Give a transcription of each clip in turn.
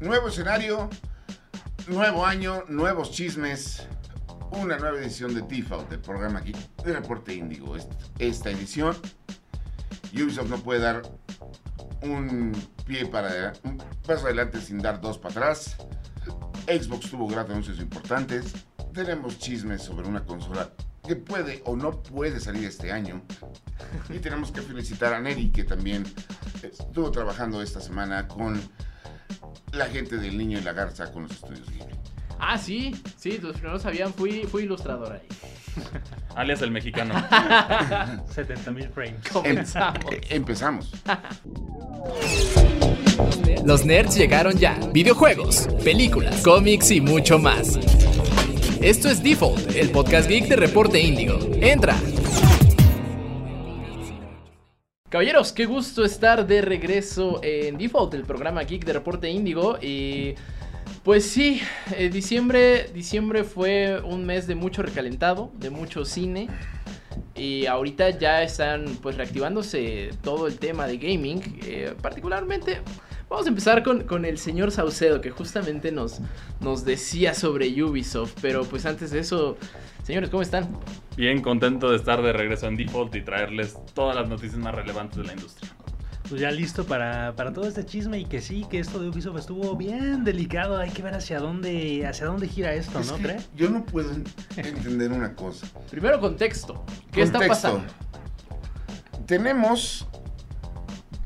Nuevo escenario, nuevo año, nuevos chismes, una nueva edición de Default, del programa aquí de Reporte Índigo. Esta edición, Ubisoft no puede dar un pie para un paso adelante sin dar dos para atrás. Xbox tuvo grandes anuncios importantes. Tenemos chismes sobre una consola que puede o no puede salir este año. Y tenemos que felicitar a Neri, que también estuvo trabajando esta semana con la gente del Niño y la Garza con los estudios Ghibli. Ah, sí, sí, los primeros sabían, fui, fui ilustrador ahí. Alias el mexicano. 70 mil frames. Comenzamos. Em- empezamos. Los nerds llegaron ya. Videojuegos, películas, cómics y mucho más. Esto es Default, el podcast geek de Reporte Índigo. Entra. Caballeros, qué gusto estar de regreso en Default, el programa geek de Reporte Índigo. Y pues sí, eh, diciembre, diciembre fue un mes de mucho recalentado, de mucho cine. Y ahorita ya están pues reactivándose todo el tema de gaming. eh, particularmente, vamos a empezar con, con el señor Saucedo, que justamente nos, nos decía sobre Ubisoft. Pero pues antes de eso, señores, ¿cómo están? Bien contento de estar de regreso en Default y traerles todas las noticias más relevantes de la industria. Pues ya listo para, para todo este chisme y que sí, que esto de Ubisoft estuvo bien delicado. Hay que ver hacia dónde, hacia dónde gira esto, Es ¿no cree? yo no puedo entender una cosa. Primero contexto. ¿Qué está Contexto. pasando? Tenemos,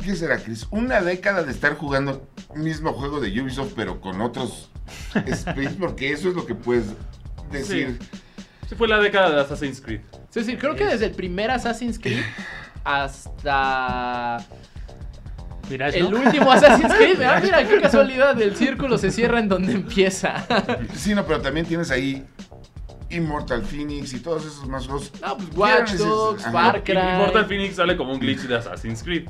¿qué será, Chris? Una década de estar jugando el mismo juego de Ubisoft, pero con otros space, porque eso es lo que puedes decir. Sí, fue la década de Assassin's Creed. Sí, sí, creo que desde el primer Assassin's Creed hasta Mirage, el ¿no? último Assassin's Creed. Ah, mira, qué casualidad, el círculo se cierra en donde empieza. Sí, no, pero también tienes ahí Immortal Phoenix y todos esos más juegos. No, pues Watch ¿Qué Dogs. Immortal Phoenix sale como un glitch de Assassin's Creed.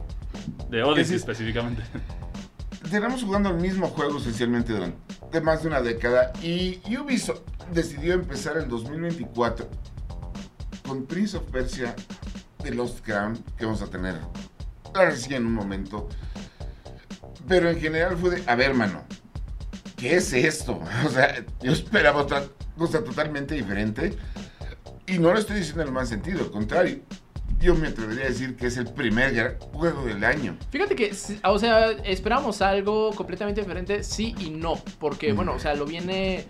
De Odyssey es- específicamente. Tenemos jugando el mismo juego esencialmente durante más de una década y Ubisoft decidió empezar en 2024 con Prince of Persia The Lost Crown, que vamos a tener reseña en un momento. Pero en general fue de, a ver, mano, ¿qué es esto? O sea, yo esperaba otra cosa totalmente diferente y no lo estoy diciendo en el mal sentido, al contrario. Yo me atrevería a decir que es el primer juego del año. Fíjate que, o sea, esperamos algo completamente diferente, sí y no. Porque, Mm. bueno, o sea, lo viene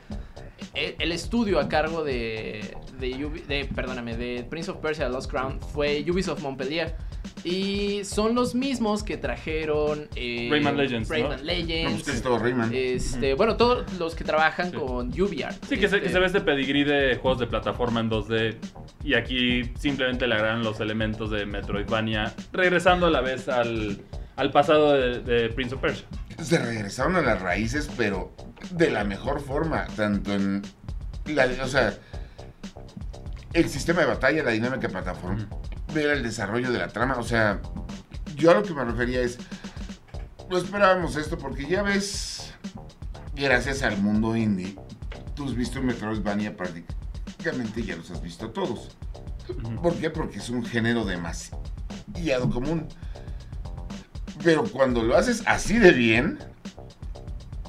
el, el estudio a cargo de, de, Ubi- de, perdóname, de Prince of Persia Lost Crown fue Ubisoft Montpellier. Y son los mismos que trajeron eh, Rayman Legends. Rayman No, Legends. pues casi todo Rayman. Este, bueno, todos los que trabajan Sí. con UbiArt. Sí, que se, que Este, se ve este pedigrí de juegos de plataforma en 2D. Y aquí simplemente le agregan los elementos de Metroidvania, regresando a la vez al, al pasado de, de Prince of Persia. se regresaron a las raíces, pero de la mejor forma, tanto en la, o sea, el sistema de batalla, la dinámica de plataforma, ver el desarrollo de la trama, o sea, yo a lo que me refería es, no esperábamos esto porque ya ves, gracias al mundo indie, tú has visto Metroidvania prácticamente ya los has visto todos. ¿Por qué? Porque es un género demasiado común. Pero cuando lo haces así de bien,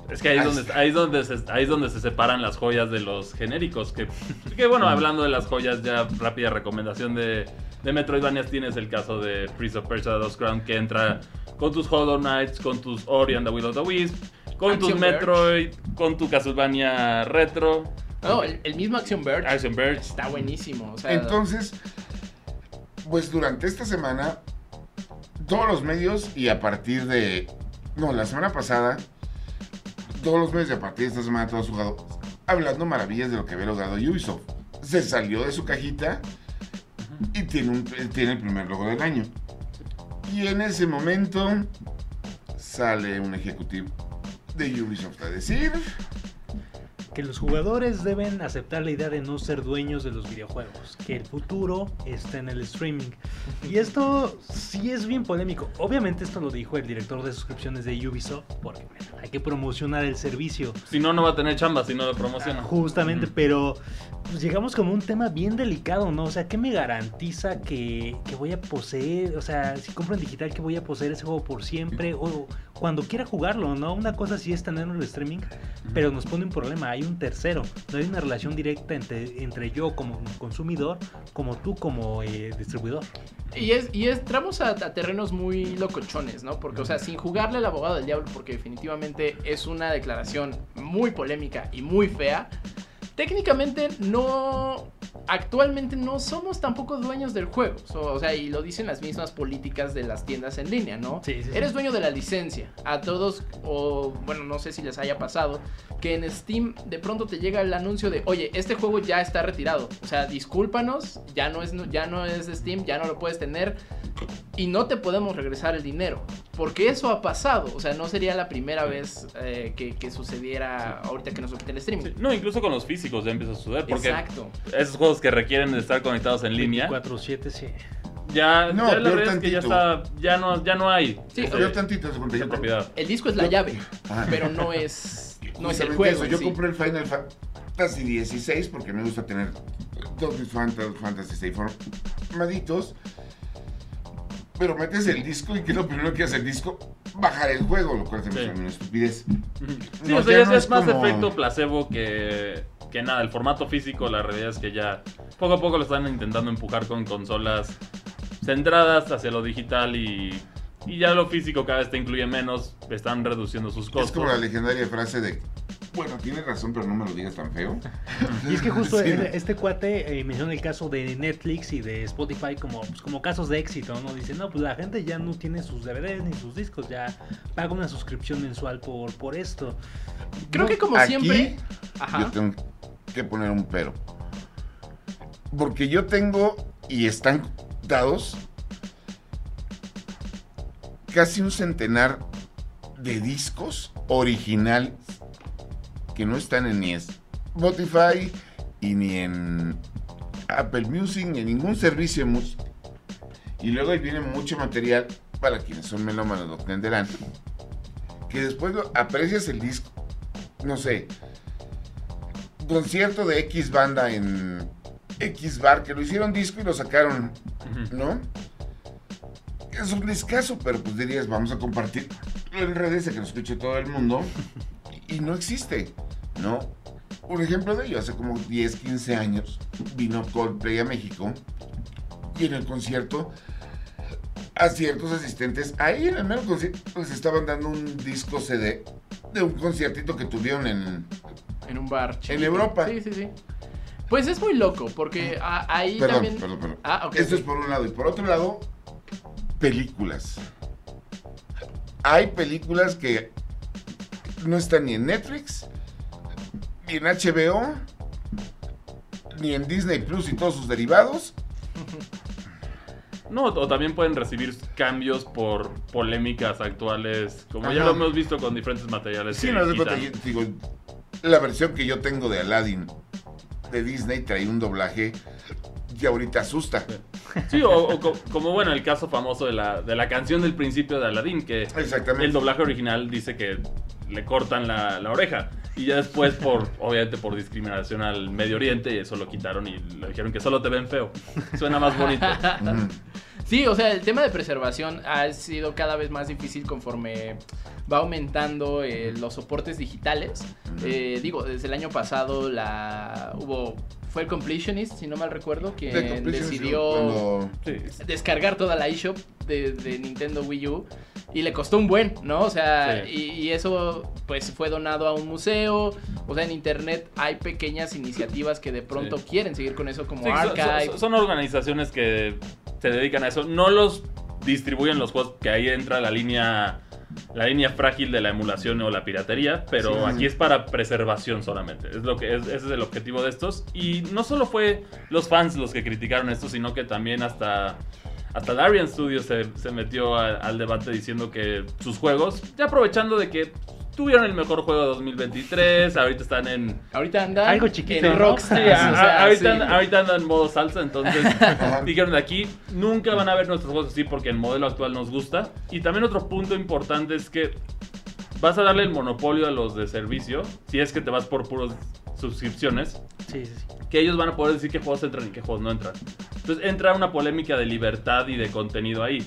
Es que ahí es, donde, ahí, es donde se, ahí es donde se separan las joyas de los genéricos. Que, que bueno, hablando de las joyas, ya rápida recomendación de, de Metroidvanias tienes el caso de Prince of Persia 2 Crown que entra con tus Hollow Knights, con tus Ori and the Will of the Wisp, con tus Metroid, con tu Castlevania Retro, No, el, el mismo Action Verge Action Verge. está buenísimo. O sea, Entonces, pues durante esta semana, todos los medios y a partir de... No, la semana pasada, todos los medios y a partir de esta semana, todos jugados hablando maravillas de lo que había logrado Ubisoft. Se salió de su cajita y tiene, un, tiene el primer logo del año. Y en ese momento sale un ejecutivo de Ubisoft a decir... que los jugadores deben aceptar la idea de no ser dueños de los videojuegos, que el futuro está en el streaming. Y esto sí es bien polémico. Obviamente esto lo dijo el director de suscripciones de Ubisoft, porque bueno, hay que promocionar el servicio. Si no, no va a tener chamba si no lo promociona. Justamente, pero pues, llegamos como un tema bien delicado, ¿no? O sea, ¿qué me garantiza que, que voy a poseer? O sea, si compro en digital, que voy a poseer ese juego por siempre? O cuando quiera jugarlo, ¿no? Una cosa sí es tenerlo en el streaming, pero nos pone un problema. Hay un tercero. No hay una relación directa entre, entre yo como consumidor, como tú como eh, distribuidor. Y es, y entramos a, a terrenos muy locochones, ¿no? Porque, o sea, sin jugarle al abogado del diablo, porque definitivamente es una declaración muy polémica y muy fea. Técnicamente no. Actualmente no somos tampoco dueños del juego. So, o sea, y lo dicen las mismas políticas de las tiendas en línea, ¿no? Sí, sí, sí. Eres dueño de la licencia. A todos, o bueno, no sé si les haya pasado, que en Steam de pronto te llega el anuncio de, oye, este juego ya está retirado. O sea, discúlpanos, ya no es, ya no es de Steam, ya no lo puedes tener. Y no te podemos regresar el dinero. Porque eso ha pasado. O sea, no sería la primera vez eh, que, que sucediera ahorita que nos el streaming. No, incluso con los físicos ya empieza a suceder. Porque Exacto. esos juegos que requieren de estar conectados en línea, 4-7, sí. ya, No, ya la verdad es que ya, está, ya, no, ya no hay Sí, Yo tantito, esa yo propiedad. El disco es la llave, Ajá. pero no es, no es el juego. eso, Yo sí. compré el Final Fantasy XVI porque me gusta tener todos mis Fantasy, Fantasy VI formaditos. Pero metes el disco y que lo primero que hace el disco, bajar el juego, lo cual se me Sí. una estupidez. Sí, No, o sea, ya ya no es, es más como- efecto placebo que, que nada. El formato físico, la realidad es que ya poco a poco lo están intentando empujar con consolas centradas hacia lo digital y, y ya lo físico cada vez te incluye menos, están reduciendo sus costos. Es como la legendaria frase de, bueno, tienes razón, pero no me lo digas tan feo. Y es que justo Sí, este, este cuate eh, menciona el caso de Netflix y de Spotify como, pues, como casos de éxito, ¿no? Dice, no, pues la gente ya no tiene sus DVDs ni sus discos, ya paga una suscripción mensual por, por esto. Creo No, que como Aquí, siempre. Yo Ajá. tengo que poner un pero. Porque yo tengo, y están dados, casi un centenar de discos originales que no están en ni Spotify y ni en Apple Music ni en ningún servicio de música. Y luego ahí viene mucho material para quienes son melómanos lo entenderán. Que después lo- aprecias el disco, no sé, concierto de X banda en X bar, que lo hicieron disco y lo sacaron. ¿no? Es un discazo, pero pues dirías, vamos a compartir en redes, a que lo escuche todo el mundo. Y no existe, ¿no? Un ejemplo de ello, hace como 10, 15 años vino Coldplay a México y en el concierto a ciertos asistentes, ahí en el mero concierto, les estaban dando un disco CD de un conciertito que tuvieron en, En un bar. chiquito. Europa. Sí, sí, sí. Pues es muy loco, porque a- ahí Perdón, también. perdón, perdón. Ah, ok. Esto es por un lado. Y por otro lado, películas. Hay películas que no están ni en Netflix, ni en HBO, ni en Disney Plus y todos sus derivados. No, o también pueden recibir cambios por polémicas actuales, como ya lo hemos visto con diferentes materiales. Sí, que no de quitan. cuenta, yo digo, la versión que yo tengo de Aladdin de Disney trae un doblaje que ahorita asusta. Sí, o, o co- como bueno, el caso famoso de la, de la canción del principio de Aladdin, que Exactamente. el doblaje original dice que le cortan la, oreja. Y ya después, por obviamente por discriminación al Medio Oriente, eso lo quitaron y le dijeron que solo te ven feo. Suena más bonito. Sí, o sea, el tema de preservación ha sido cada vez más difícil conforme va aumentando eh, los soportes digitales. Eh, digo, desde el año pasado la hubo fue el completionist, si no mal recuerdo, quien decidió descargar toda la eShop de, de Nintendo Wii U y le costó un buen, ¿no? O sea, Sí. y, y eso pues fue donado a un museo. O sea, en internet hay pequeñas iniciativas que de pronto Sí. quieren seguir con eso como Sí, son- Archive. son, son organizaciones que se dedican a eso. No los distribuyen los juegos, que ahí entra la línea la línea frágil de la emulación o la piratería, pero Sí. aquí es para preservación solamente. Es lo que es, ese es el objetivo de estos. Y no solo fue los fans los que criticaron esto, sino que también hasta hasta Larian Studios se, se metió a- al debate diciendo que sus juegos, ya aprovechando de que tuvieron el mejor juego de 2023, ahorita están en... Ahorita andan Algo chiquito, en. Rockstar. Sí, o sea, a- ahorita, sí. andan- ahorita andan en modo salsa, entonces dijeron de aquí, nunca van a ver nuestros juegos así porque el modelo actual nos gusta. Y también otro punto importante es que vas a darle el monopolio a los de servicio, si es que te vas por puros suscripciones, Sí, sí, sí. que ellos van a poder decir qué juegos entran y qué juegos no entran. Entonces entra una polémica de libertad y de contenido ahí.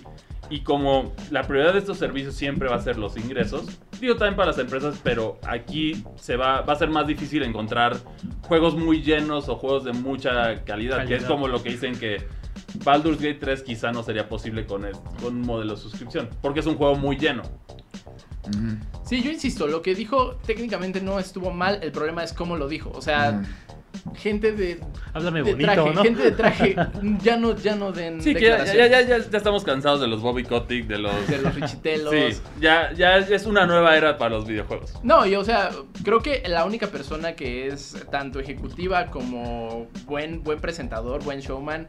Y como la prioridad de estos servicios siempre va a ser los ingresos, digo también para las empresas, pero aquí se va, va a ser más difícil encontrar juegos muy llenos o juegos de mucha calidad, que es como lo que dicen que Baldur's Gate 3 quizá no sería posible con, el- con un modelo de suscripción, porque es un juego muy lleno. Sí, yo insisto, lo que dijo técnicamente no estuvo mal, el problema es cómo lo dijo. O sea. Gente de, Háblame de bonito, traje, ¿no? gente de traje, ya no, ya no den Sí, que ya, ya, ya, ya- estamos cansados de los Bobby Kotick, de los... de los richitelos. Sí, ya, ya es una nueva era para los videojuegos. No, y o sea, creo que la única persona que es tanto ejecutiva como buen, buen presentador, buen showman,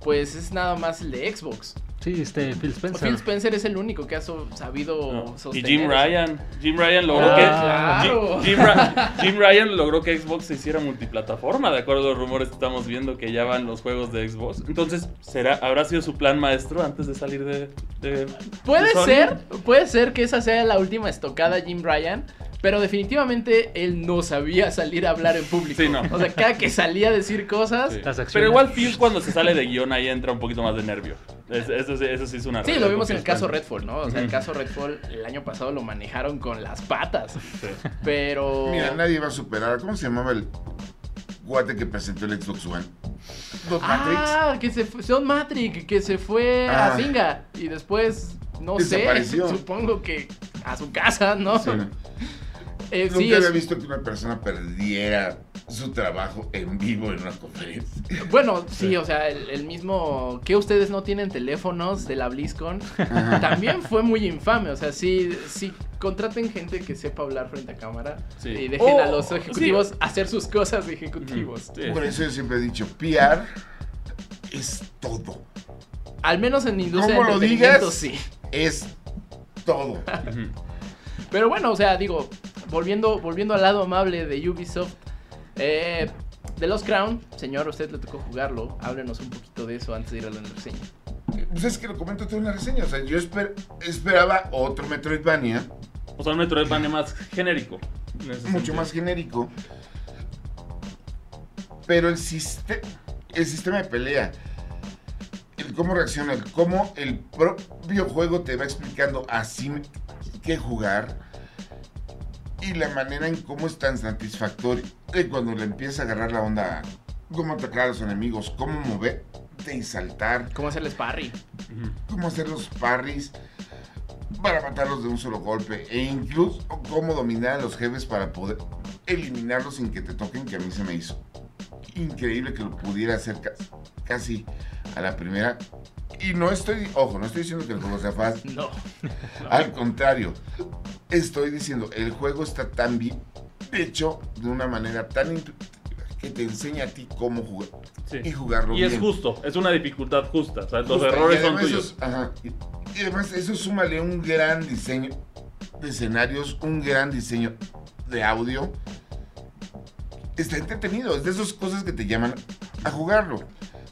pues es nada más el de Xbox. Sí, este, Phil Spencer. Phil Spencer es el único que ha so- sabido No. Y sostener. Jim. Ryan. Jim Ryan logró Ah, que. claro. Jim, Jim Ra- Jim Ryan logró que Xbox se hiciera multiplataforma, de acuerdo a los rumores que estamos viendo que ya van los juegos de Xbox. Entonces, ¿será, ¿habrá sido su plan maestro antes de salir de. de- Puede de Sony? ser, puede ser que esa sea la última estocada Jim Ryan, pero definitivamente él no sabía salir a hablar en público. Sí, no. O sea, cada que salía a decir cosas, Sí. Las acciones. Pero igual Phil cuando se sale de guion ahí entra un poquito más de nervio. Es- eso, sí- eso sí es una Sí, lo vimos en el caso. Redfall, ¿no? O sea, el caso Redfall el año pasado lo manejaron con las patas. Sí. Pero. Mira, nadie va a superar. ¿Cómo se llamaba el guate que presentó el Xbox One? Dot Matrix. Ah, que se fue. Son Matrix, que se fue Ah. a Finga. Y después, no sé, supongo que a su casa, ¿no? Eh, Nunca sí, había es- visto que una persona perdiera su trabajo en vivo en una conferencia. Bueno, sí, o sea, el, el mismo que ustedes no tienen teléfonos de la BlizzCon Ajá. también fue muy infame. O sea, sí, sí contraten gente que sepa hablar frente a cámara Sí. y dejen a Oh, los ejecutivos hacer sus cosas de ejecutivos. Sí. Por eso yo siempre he dicho, PR es todo. Al menos en industria ¿Cómo de lo entretenimiento, digas? sí. Es todo. Pero bueno, o sea, digo, volviendo, volviendo al lado amable de Ubisoft, eh, de Lost Crown, señor, a usted le tocó jugarlo. Háblenos un poquito de eso antes de ir a la reseña. Pues es que lo comento todo en la reseña. O sea, yo esper- esperaba otro Metroidvania O sea, un Metroidvania más genérico. mucho sentido. más genérico. Pero el, siste- el sistema de pelea, el cómo reacciona, el cómo el propio juego te va explicando así qué jugar y la manera en cómo es tan satisfactorio de cuando le empieza a agarrar la onda, cómo atacar a los enemigos, cómo moverte y saltar, ¿Cómo hacerles parry? Cómo hacer los parries para matarlos de un solo golpe e incluso cómo dominar a los jefes para poder eliminarlos sin que te toquen, que a mí se me hizo increíble que lo pudiera hacer ca- casi a la primera. Y no estoy, ojo, no estoy diciendo que el juego sea fácil, No. al contrario, estoy diciendo, el juego está tan bien hecho de una manera tan intuitiva que te enseña a ti cómo jugar Sí. y jugarlo Y bien. es justo, es una dificultad justa. O sea, los errores y son tuyos. ajá, y, y además eso súmale un gran diseño de escenarios, un gran diseño de audio. Está entretenido, es de esas cosas que te llaman a jugarlo.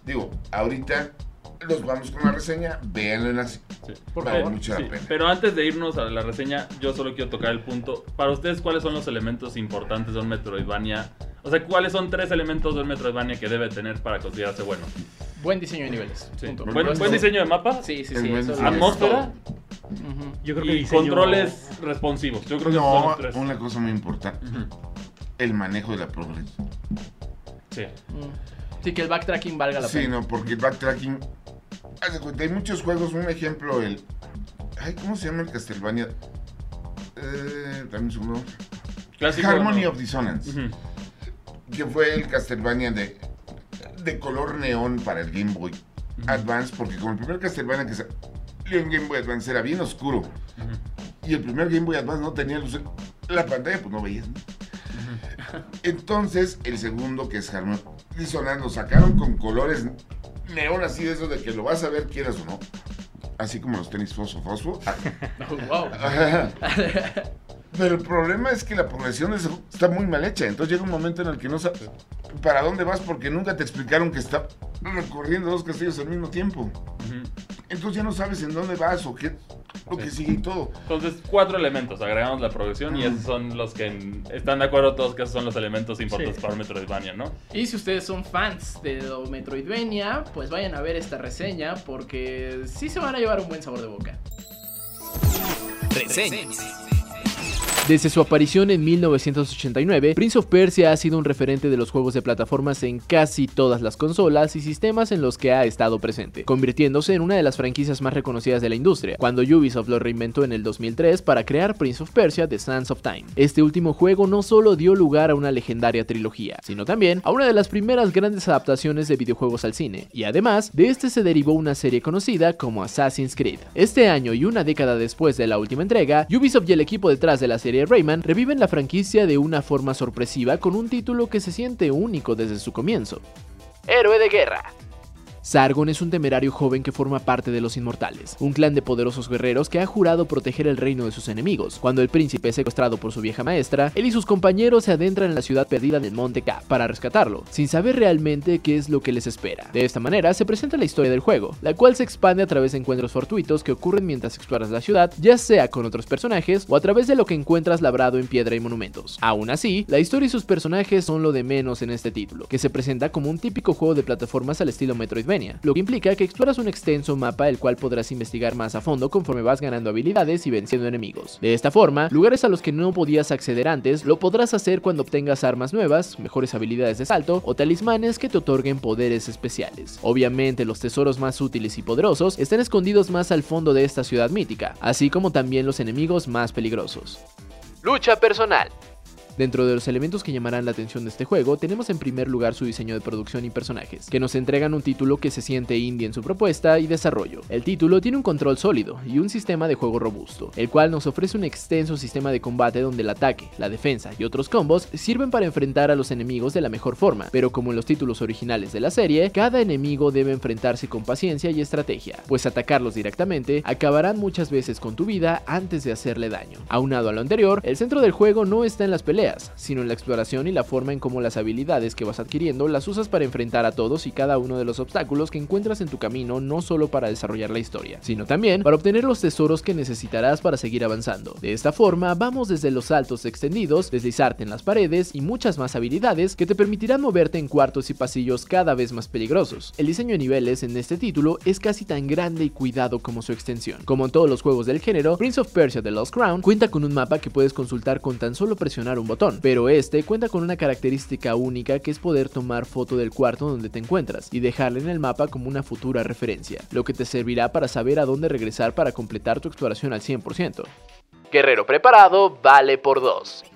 Digo, ahorita los vamos con la reseña, véanlo en la... Sí. Por vale favor. mucho Sí, la pena. Pero antes de irnos a la reseña, yo solo quiero tocar el punto. Para ustedes, ¿cuáles son los elementos importantes de un Metroidvania? O sea, ¿cuáles son tres elementos de un Metroidvania que debe tener para considerarse bueno? Buen diseño de niveles. Sí. punto. Buen- Buen, Resto- buen diseño de mapa, Sí, sí, sí. atmósfera. Yo creo que y diseño- controles responsivos. Yo creo que son los tres. una cosa muy importante, el manejo de la progresión. Sí. Mm. Sí, que el backtracking valga la Sí, pena. no, porque el backtracking. Haz de cuenta, hay muchos juegos, un ejemplo, el. Ay, ¿cómo se llama el Castlevania? Eh, dame un segundo. Clásico, Harmony ¿no? of Dissonance, que fue el Castlevania de, de color neón para el Game Boy Advance, porque como el primer Castlevania que salió en Game Boy Advance era bien oscuro, y el primer Game Boy Advance no tenía luz en la pantalla, pues no veías. ¿no? Entonces, el segundo, que es Harmony of Dissonance, lo sacaron con colores neón así de eso de que lo vas a ver quieras o no. Así como los tenis fosfo fosfo. Wow. Pero el problema es que la progresión está muy mal hecha. Entonces llega un momento en el que no sabes para dónde vas porque nunca te explicaron que está recorriendo dos castillos al mismo tiempo. Entonces ya no sabes en dónde vas o qué lo que sigue y todo. Entonces, cuatro elementos. Agregamos la progresión y esos son los que en- están de acuerdo todos que esos son los elementos importantes Sí. para Metroidvania, ¿no? Y si ustedes son fans de lo Metroidvania, pues vayan a ver esta reseña porque sí se van a llevar un buen sabor de boca. Reseñas. Desde su aparición en 1989, Prince of Persia ha sido un referente de los juegos de plataformas en casi todas las consolas y sistemas en los que ha estado presente, convirtiéndose en una de las franquicias más reconocidas de la industria, cuando Ubisoft lo reinventó en el 2003 para crear Prince of Persia The Sands of Time. Este último juego no solo dio lugar a una legendaria trilogía, sino también a una de las primeras grandes adaptaciones de videojuegos al cine, y además de este se derivó una serie conocida como Assassin's Creed. Este año y una década después de la última entrega, Ubisoft y el equipo detrás de la serie Rayman reviven la franquicia de una forma sorpresiva con un título que se siente único desde su comienzo. Héroe de guerra. Sargon es un temerario joven que forma parte de los Inmortales, un clan de poderosos guerreros que ha jurado proteger el reino de sus enemigos. Cuando el príncipe es secuestrado por su vieja maestra, él y sus compañeros se adentran en la ciudad perdida del Monte Cap para rescatarlo, sin saber realmente qué es lo que les espera. De esta manera se presenta la historia del juego, la cual se expande a través de encuentros fortuitos que ocurren mientras exploras la ciudad, ya sea con otros personajes o a través de lo que encuentras labrado en piedra y monumentos. Aún así, la historia y sus personajes son lo de menos en este título, que se presenta como un típico juego de plataformas al estilo Metroidvania, lo que implica que exploras un extenso mapa el cual podrás investigar más a fondo conforme vas ganando habilidades y venciendo enemigos. De esta forma, lugares a los que no podías acceder antes, lo podrás hacer cuando obtengas armas nuevas, mejores habilidades de salto o talismanes que te otorguen poderes especiales. Obviamente, los tesoros más útiles y poderosos están escondidos más al fondo de esta ciudad mítica, así como también los enemigos más peligrosos. Lucha personal. Dentro de los elementos que llamarán la atención de este juego, tenemos en primer lugar su diseño de producción y personajes, que nos entregan un título que se siente indie en su propuesta y desarrollo. El título tiene un control sólido y un sistema de juego robusto, el cual nos ofrece un extenso sistema de combate donde el ataque, la defensa y otros combos sirven para enfrentar a los enemigos de la mejor forma, pero como en los títulos originales de la serie, cada enemigo debe enfrentarse con paciencia y estrategia, pues atacarlos directamente acabarán muchas veces con tu vida antes de hacerle daño. Aunado a lo anterior, el centro del juego no está en las peleas, sino en la exploración y la forma en cómo las habilidades que vas adquiriendo las usas para enfrentar a todos y cada uno de los obstáculos que encuentras en tu camino, no solo para desarrollar la historia, sino también para obtener los tesoros que necesitarás para seguir avanzando. De esta forma, vamos desde los saltos extendidos, deslizarte en las paredes y muchas más habilidades que te permitirán moverte en cuartos y pasillos cada vez más peligrosos. El diseño de niveles en este título es casi tan grande y cuidado como su extensión. Como en todos los juegos del género, Prince of Persia The Lost Crown cuenta con un mapa que puedes consultar con tan solo presionar un pero este cuenta con una característica única que es poder tomar foto del cuarto donde te encuentras y dejarla en el mapa como una futura referencia, lo que te servirá para saber a dónde regresar para completar tu exploración al 100%. Guerrero preparado vale por 2.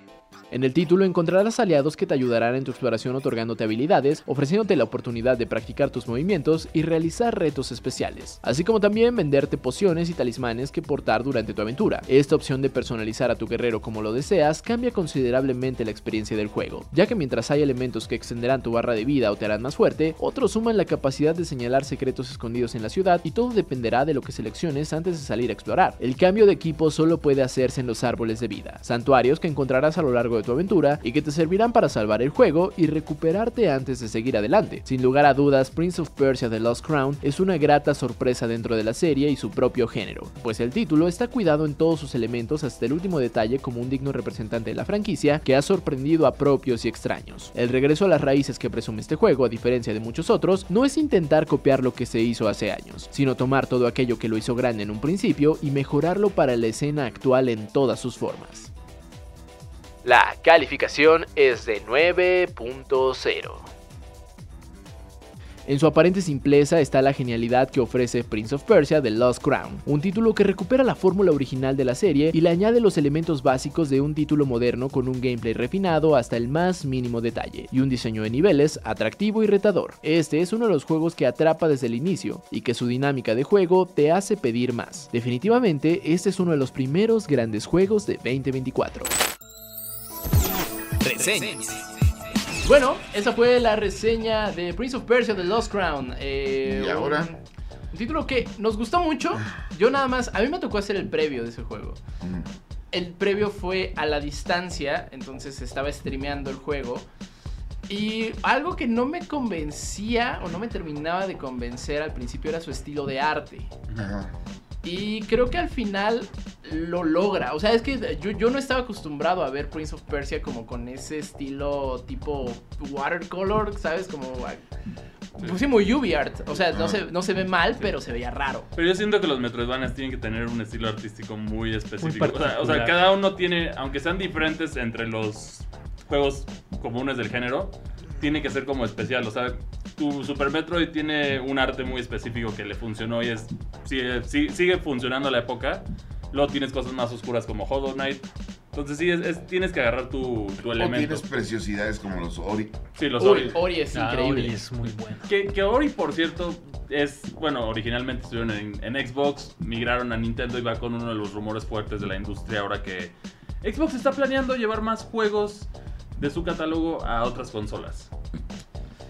En el título encontrarás aliados que te ayudarán en tu exploración otorgándote habilidades, ofreciéndote la oportunidad de practicar tus movimientos y realizar retos especiales, así como también venderte pociones y talismanes que portar durante tu aventura. Esta opción de personalizar a tu guerrero como lo deseas cambia considerablemente la experiencia del juego, ya que mientras hay elementos que extenderán tu barra de vida o te harán más fuerte, otros suman la capacidad de señalar secretos escondidos en la ciudad y todo dependerá de lo que selecciones antes de salir a explorar. El cambio de equipo solo puede hacerse en los árboles de vida, santuarios que encontrarás a lo largo de tu aventura y que te servirán para salvar el juego y recuperarte antes de seguir adelante. Sin lugar a dudas, Prince of Persia The Lost Crown es una grata sorpresa dentro de la serie y su propio género, pues el título está cuidado en todos sus elementos hasta el último detalle como un digno representante de la franquicia que ha sorprendido a propios y extraños. El regreso a las raíces que presume este juego, a diferencia de muchos otros, no es intentar copiar lo que se hizo hace años, sino tomar todo aquello que lo hizo grande en un principio y mejorarlo para la escena actual en todas sus formas. La calificación es de 9.0. En su aparente simpleza está la genialidad que ofrece Prince of Persia The Lost Crown, un título que recupera la fórmula original de la serie y le añade los elementos básicos de un título moderno con un gameplay refinado hasta el más mínimo detalle y un diseño de niveles atractivo y retador. Este es uno de los juegos que atrapa desde el inicio y que su dinámica de juego te hace pedir más. Definitivamente, este es uno de los primeros grandes juegos de 2024. Reseñas. Bueno, esa fue la reseña de Prince of Persia The Lost Crown. Eh, ¿Y ahora? Un, un título que nos gustó mucho. Yo nada más, a mí me tocó hacer el previo de ese juego. Mm. el previo fue a la distancia, entonces estaba streameando el juego. Y algo que no me convencía o no me terminaba de convencer al principio era su estilo de arte. Ajá. Y creo que al final lo logra. O sea, es que yo, yo no estaba acostumbrado a ver Prince of Persia como con ese estilo tipo watercolor, ¿sabes? Como... Pues sí, muy UbiArt. O sea, no Ah. se, no se ve mal, pero se veía raro. Pero yo siento que los Metroidvanias tienen que tener un estilo artístico muy específico. o, sea, o sea, cada uno tiene, aunque sean diferentes entre los juegos comunes del género, tiene que ser como especial. O sea, tu Super Metroid tiene un arte muy específico que le funcionó y es sigue, sigue- funcionando a la época. Luego tienes cosas más oscuras como Hollow Knight. Entonces sí, es, es- tienes que agarrar tu, tu O elemento. tienes preciosidades como los Ori. Sí, los Ori, Ori. Ori es Ah, increíble. Ori es muy bueno. Que, que Ori, por cierto, es, bueno, originalmente estuvieron en, en Xbox, migraron a Nintendo y va con uno de los rumores fuertes de la industria ahora que Xbox está planeando llevar más juegos de su catálogo a otras consolas.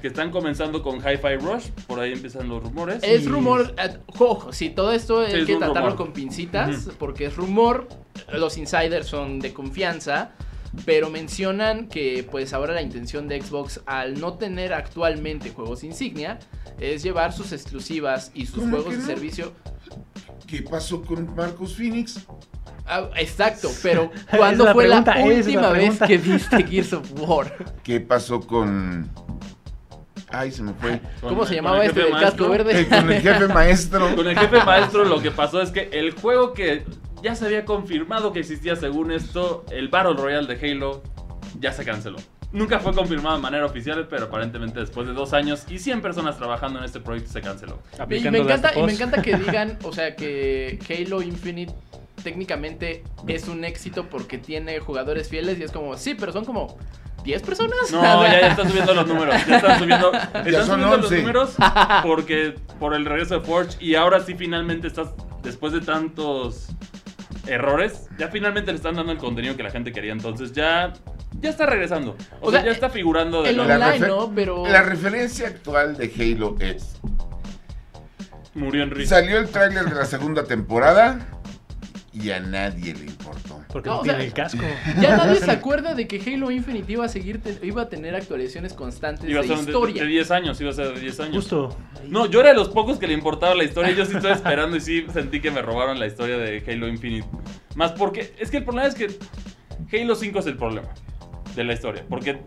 Que están comenzando con Hi-Fi Rush, por ahí empiezan los rumores. Es Y- rumor, eh, ojo, sí, todo esto Sí, hay es que tratarlo rumor. con pincitas, porque es rumor, los insiders son de confianza, pero mencionan que pues ahora la intención de Xbox al no tener actualmente juegos insignia es llevar sus exclusivas y sus ¿Cómo juegos de no? servicio. ¿Qué pasó con Marcus Phoenix? Ah, exacto, pero ¿cuándo la fue la pregunta, última vez que viste Gears of War? ¿Qué pasó con. Ay, se me fue. Con- ¿Cómo se llamaba este del casco verde? Eh, con el jefe maestro. Con el jefe maestro lo que pasó es que el juego que ya se había confirmado que existía según esto, el Battle Royale de Halo, ya se canceló. Nunca fue confirmado de manera oficial, pero aparentemente después de dos años y 100 personas trabajando en este proyecto se canceló. Y me, encanta, y me encanta que digan, o sea, que Halo Infinite técnicamente es un éxito porque tiene jugadores fieles y es como, sí, pero son como 10 personas. No, ya, ya están subiendo los números. Ya están subiendo, están son subiendo los 11. números porque por el regreso de Forge y ahora sí finalmente estás, después de tantos errores, ya finalmente le están dando el contenido que la gente quería. Entonces ya, ya está regresando. O, O sea, sea, ya está figurando de el. La online, ¿no? Pero... La referencia actual de Halo es. Murió en risa. Salió el tráiler de la segunda temporada y a nadie le importó. Porque No, no, o tiene sea, el casco. Ya nadie se acuerda de que Halo Infinite iba a seguir, te- iba a tener actualizaciones constantes Iba a de ser de, historia. de 10 años, iba a ser de 10 años. Justo. No, yo era de los pocos que le importaba la historia. Yo sí estoy esperando y sí sentí que me robaron la historia de Halo Infinite. Más porque es que el problema es que Halo 5 es el problema de la historia. Porque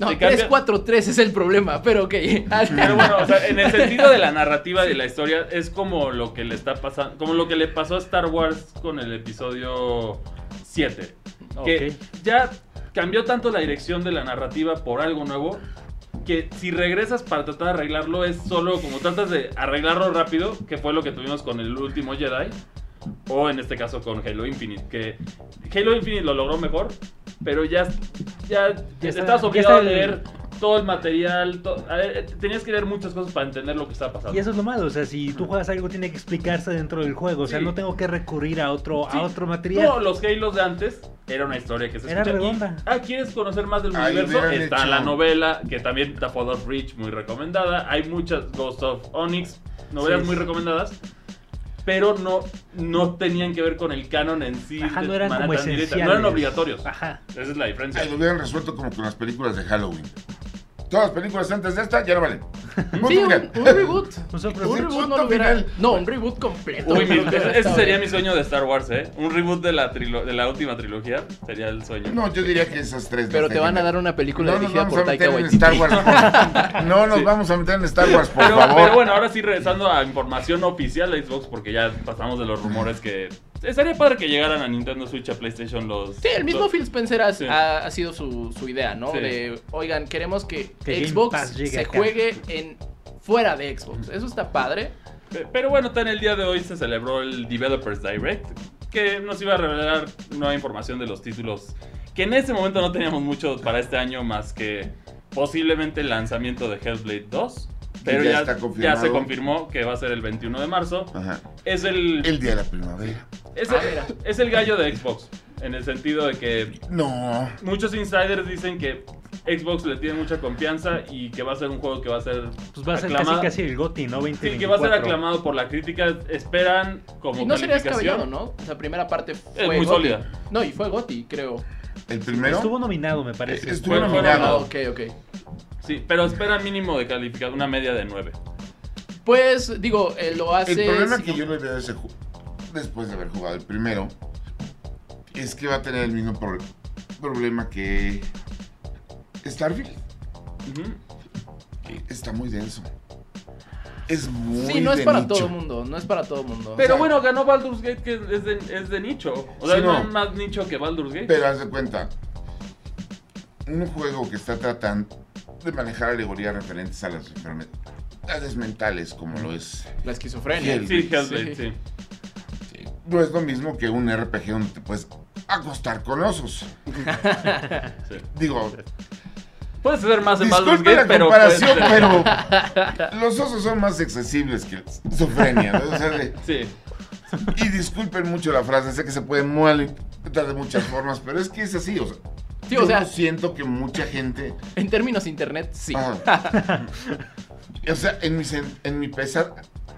no, te cambia- 3-4-3 es el problema, pero ok. Pero bueno, o sea, en el sentido de la narrativa de la historia, es como lo que le está pasando, como lo que le pasó a Star Wars con el episodio 7. Que Ok. ya cambió tanto la dirección de la narrativa por algo nuevo, que si regresas para tratar de arreglarlo, es solo como tratas de arreglarlo rápido, que fue lo que tuvimos con el último Jedi. O en este caso con Halo Infinite, que Halo Infinite lo logró mejor, pero ya, ya, Ya está- estabas ya obligado está a el- leer todo el material, to- a ver, tenías que leer muchas cosas para entender lo que estaba pasando. Y eso es lo malo, o sea, si tú juegas algo tiene que explicarse dentro del juego, o sea, Sí. no tengo que recurrir a otro Sí. a otro material. No, los Halos de antes era una historia que se Era escucha. y- redonda. ah, ¿quieres conocer más del Ahí universo? Está hecho- la novela, que también está Fall of Reach, muy recomendada. Hay muchas Ghost of Onyx, novelas Sí. muy recomendadas. Pero no, no tenían que ver con el canon en sí. Ajá, no eran como esenciales. No eran obligatorios. Ajá. Esa es la diferencia. Ay, lo hubieran resuelto como con las películas de Halloween. Todas las películas antes de esta ya no valen. Sí, un, reboot. Un reboot. no hubiera. final. No, un reboot completo. Uy, mi- ese, sería mi sueño de Star Wars, ¿eh? Un reboot de la, trilo- de la última trilogía sería el sueño. No, yo diría que esas tres. Pero te van a dar una película No nos dirigida vamos por a Taika meter en Waititi. Star Wars. por- No nos Sí. vamos a meter en Star Wars, por Pero, favor. pero bueno, ahora sí regresando a información oficial de Xbox, porque ya pasamos de los rumores que estaría padre que llegaran a Nintendo Switch, a PlayStation los... Sí, el mismo los- Phil Spencer ha, Sí. ha- ha sido su, su idea, ¿no? Sí. De, oigan, queremos que, Xbox se acá. juegue en fuera de Xbox. Eso está padre. Pe- Pero bueno, tan el día de hoy se celebró el Developers Direct, que nos iba a revelar nueva información de los títulos, que en ese momento no teníamos mucho para este año más que posiblemente el lanzamiento de Hellblade 2. Pero ya ya, está ya confirmado. se confirmó que va a ser el 21 de marzo. Ajá. Es el, El día de la primavera. es, Ah, el, es el gallo de Xbox. En el sentido de que No. muchos insiders dicen que Xbox le tiene mucha confianza y que va a ser un juego que va a ser Pues va a ser casi el GOTY, ¿no? 20, Sí, que va a ser aclamado por la crítica. Esperan como Y no sería descabellado, ¿no? O sea, primera parte fue muy Gotti. sólida. No, y fue Gotti, creo. El primero. Estuvo nominado, me parece. Estuvo fue nominado. Ah, ok, ok. Sí, pero esperan mínimo de calificación, una media de 9. Pues, digo, eh, lo hace... El problema si que no- yo le veo a ese juego, después de haber jugado el primero, es que va a tener el mismo pro- problema que Starfield. Está muy denso. Es muy Sí, no es de para nicho. todo el mundo, no es para todo el mundo. Pero sea- bueno, ganó Baldur's Gate que es de, es de nicho. O sea, Sí, no. es más nicho que Baldur's Gate. Pero haz de cuenta, un juego que está tratando de manejar alegorías referentes a las enfermedades mentales, como lo es, La esquizofrenia. Sí, Sí. no es lo mismo que un RPG donde te puedes acostar con osos. sí. Digo, Puedes hacer más en Baldur's Gate, la pero. comparación, pero los osos son más accesibles que la esquizofrenia. ¿no? O sea, de- Sí. y disculpen mucho la frase, sé que se puede malinterpretar de muchas formas, pero es que es así. O sea, Sí, yo o sea- no siento que mucha gente En términos internet, sí. Ajá. o sea, en mi, en mi pesar,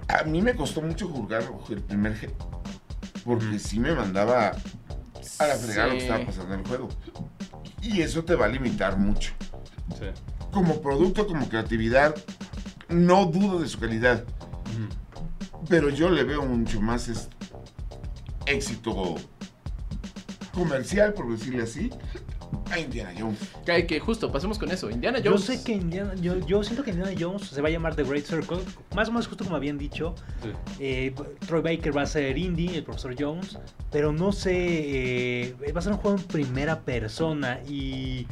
a mí me costó mucho jugar el primer G. Porque sí me mandaba a la fregada lo que estaba pasando en el juego. Y eso te va a limitar mucho. sí. Como producto, como creatividad, no dudo de su calidad. Pero yo le veo mucho más éxito comercial, por decirle así, a Indiana Jones. Que, que justo, pasemos con eso. Indiana Yo Jones. sé que Indiana, yo, yo siento que Indiana Jones se va a llamar The Great Circle, más o menos justo como habían dicho. sí. Eh, Troy Baker va a ser Indy, el profesor Jones, pero no sé, eh, va a ser un juego en primera persona y,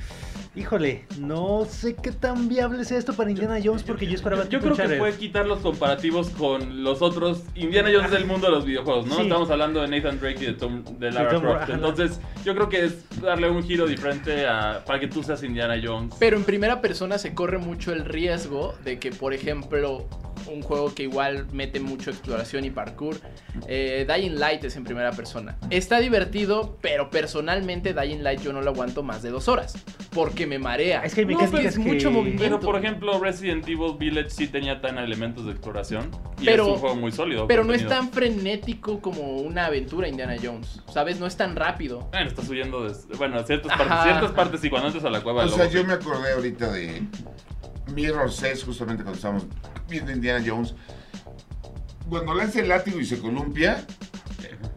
híjole, no sé qué tan viable sea esto para Indiana Jones porque yo esperaba Yo creo que puede quitar los comparativos con los otros Indiana Jones del mundo de los videojuegos, ¿no? Sí. Estamos hablando de Nathan Drake y de, Tom- de Lara Tom- Croft. ajá. Entonces, yo creo que es darle un giro diferente para que tú seas Indiana Jones. Pero en primera persona se corre mucho el riesgo de que, por ejemplo, un juego que igual mete mucho exploración y parkour, eh, Dying Light es en primera persona. Está divertido, pero personalmente Dying Light yo no lo aguanto más de dos horas, porque me marea. Es que hay No, mecánicas es mucho que- movimiento. Pero por ejemplo, Resident Evil Village sí tenía tan elementos de exploración y Pero- es un juego muy sólido. Pero no es tan frenético como una aventura Indiana Jones, ¿sabes? No es tan rápido. Bueno, estás huyendo de... Bueno, ciertas Ajá. partes, ciertas partes y cuando entras a la cueva O sea, lobo, yo sí. me acordé ahorita de Mirror's Edge, justamente cuando estábamos viendo Indiana Jones. Cuando lanza el látigo y se columpia,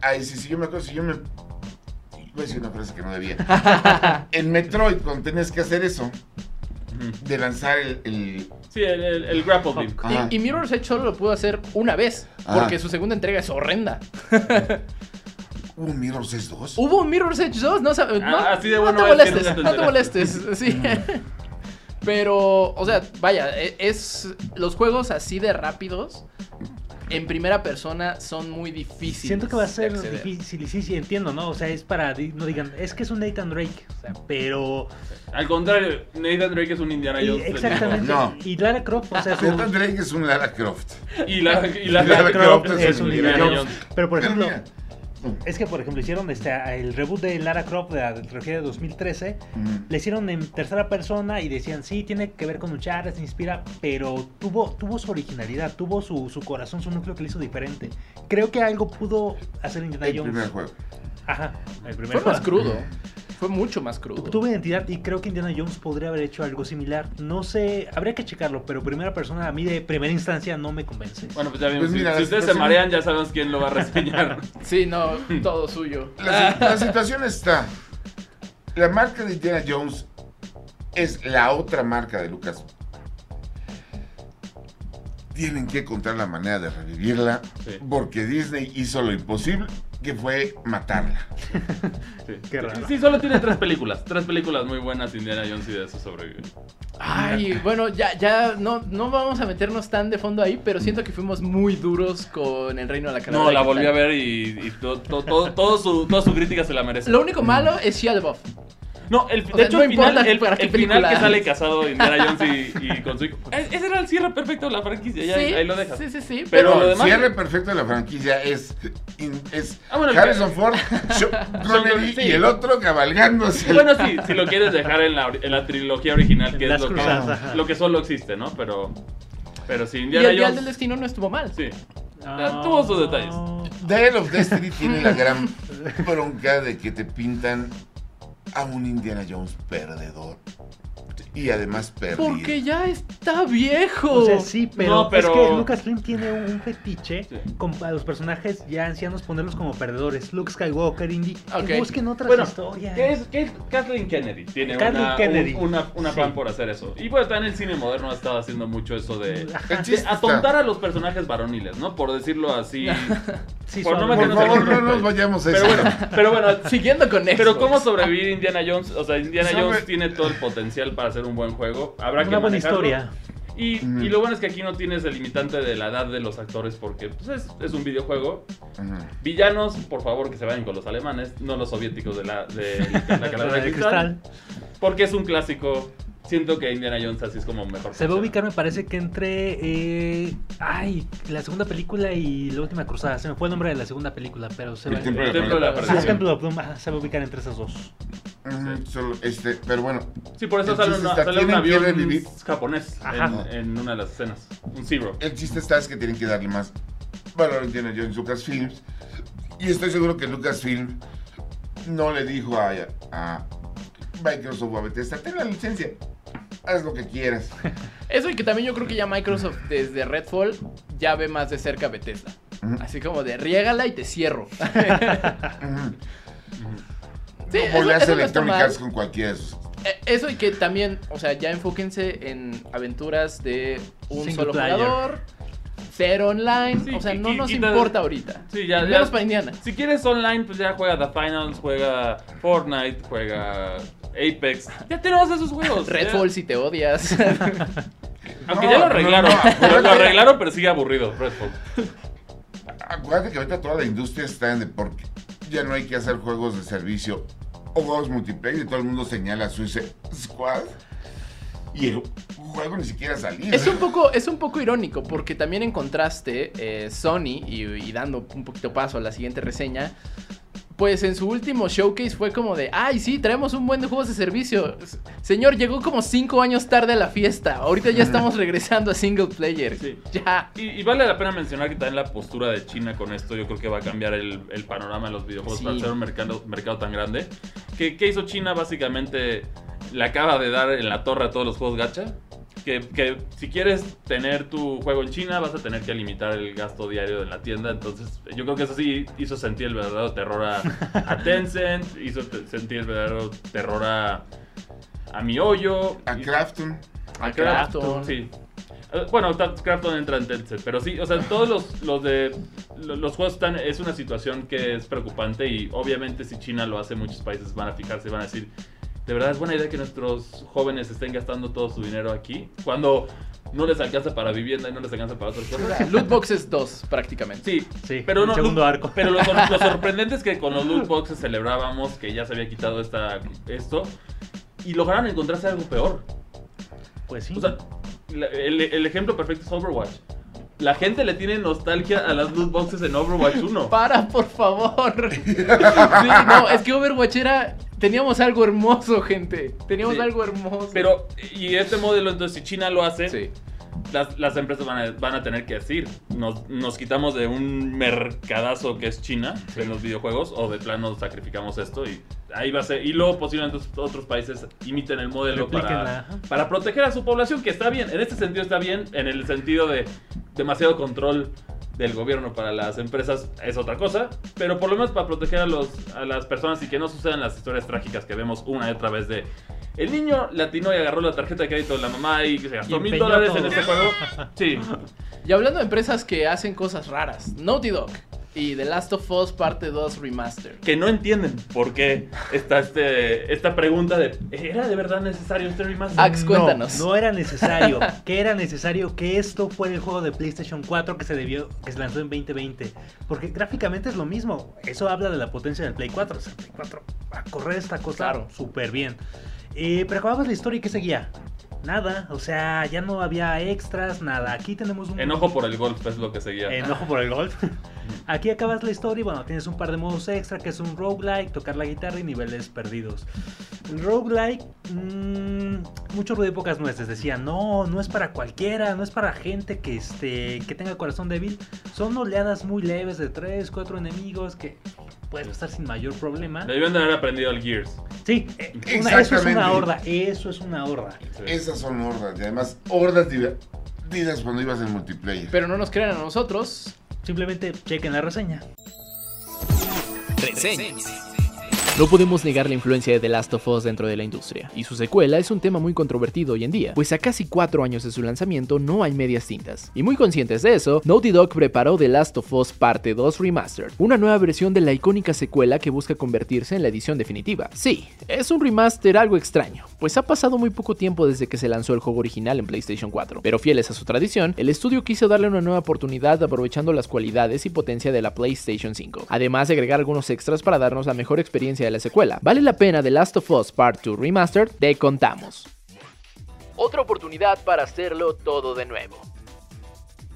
ahí sí, sí, yo me acuerdo, si yo me... Voy a decir una frase que no debía. En Metroid, cuando tenías que hacer eso, de lanzar el... el- Sí, el, el, el grapple. Y, y Mirror's Edge solo lo pudo hacer una vez, Ajá. porque su segunda entrega es horrenda. ¿Hubo un Mirror's Edge 2? ¿Hubo un Mirror's Edge 2? No, no, Ah, así de no bueno te es que molestes, no te no te molestes, sí. Pero, o sea, vaya, e- es los juegos así de rápidos en primera persona son muy difíciles. Siento que va a ser difícil, y sí, sí, entiendo, ¿no? O sea, es para, no digan, es que es un Nathan Drake, o sea, pero... Al contrario, Nathan Drake es un Indiana y- Jones. exactamente, No. y Lara Croft, o sea, su- Nathan Drake es un Lara Croft. Y la, y la, Lara Croft es un Indiana Jones. Pero por Pero ejemplo, mira, es que por ejemplo hicieron este el reboot de Lara Croft de la trilogía de 2013, mm, le hicieron en tercera persona y decían, sí, tiene que ver con Uncharted, se inspira, pero tuvo, tuvo su originalidad, tuvo su, su corazón, su núcleo que le hizo diferente. Creo que algo pudo hacer Indiana el Jones. primer juego. Ajá, el primer Fue más crudo. Fue mucho más crudo. Tuvo identidad y creo que Indiana Jones podría haber hecho algo similar. No sé, habría que checarlo, pero primera persona a mí de primera instancia no me convence. Bueno, pues ya vimos. Pues si- mira, si, la ustedes se marean, ya sabemos quién lo va a reseñar. Sí, no, todo suyo. La, la situación está. La marca de Indiana Jones es la otra marca de Lucas. Tienen que encontrar la manera de revivirla Sí. porque Disney hizo lo imposible, que fue matarla. Sí. Qué raro. Sí, solo tiene tres películas. Tres películas muy buenas, Indiana Jones y de eso sobrevive. Ay, bueno, ya, ya no, no vamos a meternos tan de fondo ahí, pero siento que fuimos muy duros con el reino de la Calavera No, la volví a ver y, y to- to- todo, todo su, toda su crítica se la merece. Lo único malo es Shia LaBeouf. No, el, O de sea, hecho, no el final, el, el que sale casado Indiana Jones y, y con su hijo. Es- Ese era el cierre perfecto de la franquicia, ya sí, ahí lo dejas. Sí, sí, sí. Pero Pero, lo el demás- cierre perfecto de la franquicia es, es Ah, bueno, el Harrison que- Ford, Sean Connery sí. y el otro cabalgándose. Bueno, sí, si lo quieres dejar en la, en la trilogía original, que es las lo que, cruzadas, ajá. lo que solo existe, ¿no? Pero, pero sí, y Indiana el Dial Jones. del Destino no estuvo mal. Sí. Ah. Tuvo sus detalles. Dial of Destiny tiene la gran bronca de que te pintan a un Indiana Jones perdedor. Y además perdido. Porque ya está viejo. O sea, sí, pero, No, pero- es que Lucasfilm tiene un, un fetiche Sí. con a los personajes ya ancianos ponerlos como perdedores. Luke Skywalker, Indy, que busquen otras Bueno, historias. ¿qué es, qué es Kathleen Kennedy? Tiene Kathleen una, Kennedy. un- una, una Sí. fan por hacer eso. Y bueno, también el cine moderno ha estado haciendo mucho eso de, de atontar a los personajes varoniles, ¿no? Por decirlo así. Sí, por no. Por favor, no nos vayamos a Pero eso. bueno, pero bueno, Siguiendo con eso. Pero cómo sobrevivir Indiana Jones, o sea, Indiana Sobre- Jones tiene todo el potencial para hacer un buen juego. Habrá que Una buena manejarlo. historia. Y, lo bueno es que aquí no tienes el limitante de la edad de los actores porque pues, es, es un videojuego. Villanos, por favor, que se vayan con los alemanes, no los soviéticos de la, de, la calavera de cristal, cristal. Porque es un clásico. Siento que Indiana Jones así es como mejor. Se va a ubicar, me parece que entre. eh, ay, la segunda película y la última cruzada. Se me fue el nombre de la segunda película, pero se El va la de la Ah, ajá, se va a ubicar entre esas dos. Solo, este, pero bueno, Sí, por eso sale, una- está, sale un avión revivir. japonés en, en una de las escenas. Un Zero. el chiste está es que tienen que darle más valor a Indiana Jones Lucasfilms. Y estoy seguro que Lucasfilm no le dijo a, a Microsoft o a Bethesda, ten la licencia, haz lo que quieras. Eso y que también yo creo que ya Microsoft desde Redfall ya ve más de cerca a Bethesda. Así como de riégala y te cierro. Sí, eso- le hace Electronic. Arts con cualquiera de sus... Eh, Eso y que también, o sea, ya enfóquense en aventuras de un Single solo player. jugador, cero online, Sí, o sea, y- no y- nos y te- importa ahorita. Sí, ya- Y ya- menos para Indiana. Si quieres online, pues ya juega The Finals, juega Fortnite, juega Apex. Ya tenemos esos juegos. Redfall si te odias. Aunque No, ya lo no, arreglaron. no, Lo- arreglaron, pero sigue aburrido, Redfall. Acuérdate que ahorita toda la industria está en de porque ya no hay que hacer juegos de servicio o juegos multiplayer y todo el mundo señala Suicide Squad y el juego ni siquiera ha salido. Es un poco, es un poco irónico porque también en contraste eh, Sony y, y dando un poquito paso a la siguiente reseña, pues en su último showcase fue como de, ay sí, traemos un buen de juegos de servicio. Señor, llegó como cinco años tarde a la fiesta. Ahorita ya estamos regresando a single player. Sí. Ya. Y, y vale la pena mencionar que también la postura de China con esto, yo creo que va a cambiar el, el panorama de los videojuegos Sí. para ser un mercado, mercado tan grande. ¿Qué, qué hizo China? Básicamente le acaba de dar en la torre a todos los juegos gacha. Que, que si quieres tener tu juego en China vas a tener que limitar el gasto diario de la tienda. Entonces yo creo que eso sí hizo sentir el verdadero terror a, a Tencent, hizo sentir el verdadero terror a, a Miollo. A y- Crafton. A Crafton, sí. Eh, Bueno, Crafton entra en Tencent, pero sí, o sea, todos los, los de lo- los juegos están, es una situación que es preocupante y obviamente si China lo hace, muchos países van a fijarse y van a decir, de verdad es buena idea que nuestros jóvenes estén gastando todo su dinero aquí, cuando no les alcanza para vivienda y no les alcanza para otras cosas. Loot Boxes 2, prácticamente. Sí, Sí, pero el no, segundo arco. Pero lo, sor- lo sorprendente es que con los loot boxes celebrábamos que ya se había quitado esta, esto y lograron encontrarse algo peor. Pues sí. O sea, la- el, el ejemplo perfecto es Overwatch. La gente le tiene nostalgia a las loot boxes en Overwatch 1. Para, por favor. Sí, no, es que Overwatch era. Teníamos algo hermoso, gente. Teníamos Sí. algo hermoso. Pero, y este modelo, entonces, si China lo hace, Sí. las, las empresas van a, van a tener que decir, nos, nos quitamos de un mercadazo que es China en los videojuegos, o de plano sacrificamos esto y ahí va a ser. Y luego posiblemente otros países imiten el modelo para, para proteger a su población, que está bien. En este sentido está bien, en el sentido de demasiado control del gobierno para las empresas es otra cosa, pero por lo menos para proteger a, los, a las personas y que no sucedan las historias trágicas que vemos una y otra vez de el niño latino y agarró la tarjeta de crédito de la mamá y se gastó Y mil dólares en este juego. Sí, Y hablando de empresas que hacen cosas raras, Naughty Dog. Y The Last of Us Parte 2 Remaster. Que no entienden por qué está este, esta pregunta de ¿era de verdad necesario este remaster? Ax, cuéntanos. No, no era necesario. que era necesario que esto fuera el juego de PlayStation 4 que se debió, que se lanzó en 2020. Porque gráficamente es lo mismo. Eso habla de la potencia del Play 4. O sea, el Play 4 va a correr esta cosa Claro. súper bien. Eh, pero acababas la historia y ¿qué seguía? Nada, o sea, ya no había extras, nada. Aquí tenemos un Enojo por el golf es lo que seguía. Enojo por el golf. Aquí acabas la historia y bueno, tienes un par de modos extra que es un roguelike, tocar la guitarra y niveles perdidos. El roguelike, mmm, mucho ruido de pocas nueces. Decían, no, no es para cualquiera, no es para gente que, este, que tenga corazón débil. Son oleadas muy leves de 3, 4 enemigos que puedes estar sin mayor problema. Debían de haber aprendido el Gears. Sí, eh, una- eso es una horda, eso es una horda. Esas son hordas. Y además, hordas divertidas cuando ibas en multiplayer. Pero no nos crean a nosotros. Simplemente chequen la reseña. No podemos negar la influencia de The Last of Us dentro de la industria, y su secuela es un tema muy controvertido hoy en día, pues a casi 4 años de su lanzamiento no hay medias tintas. Y muy conscientes de eso, Naughty Dog preparó The Last of Us Parte 2 Remastered, una nueva versión de la icónica secuela que busca convertirse en la edición definitiva. Sí, es un remaster algo extraño, pues ha pasado muy poco tiempo desde que se lanzó el juego original en PlayStation 4, pero fieles a su tradición, el estudio quiso darle una nueva oportunidad aprovechando las cualidades y potencia de la PlayStation 5, además de agregar algunos extras para darnos la mejor experiencia de la secuela. ¿Vale la pena The Last of Us Part 2 Remastered? Te contamos. Otra oportunidad para hacerlo todo de nuevo.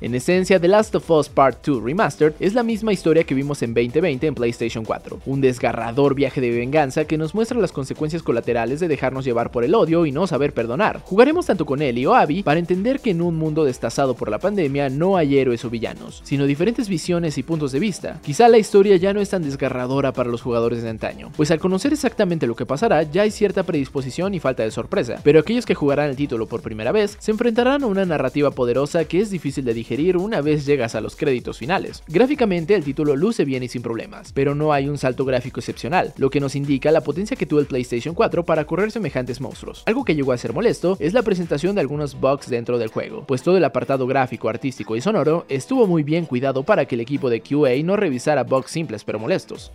En esencia, The Last of Us Part 2 Remastered es la misma historia que vimos en 2020 en PlayStation 4, un desgarrador viaje de venganza que nos muestra las consecuencias colaterales de dejarnos llevar por el odio y no saber perdonar. Jugaremos tanto con Ellie o Abby para entender que en un mundo destazado por la pandemia no hay héroes o villanos, sino diferentes visiones y puntos de vista. Quizá la historia ya no es tan desgarradora para los jugadores de antaño, pues al conocer exactamente lo que pasará ya hay cierta predisposición y falta de sorpresa, pero aquellos que jugarán el título por primera vez se enfrentarán a una narrativa poderosa que es difícil de digerir una vez llegas a los créditos finales. Gráficamente el título luce bien y sin problemas, pero no hay un salto gráfico excepcional, lo que nos indica la potencia que tuvo el PlayStation 4 para correr semejantes monstruos. Algo que llegó a ser molesto es la presentación de algunos bugs dentro del juego, pues todo el apartado gráfico, artístico y sonoro estuvo muy bien cuidado para que el equipo de QA no revisara bugs simples pero molestos.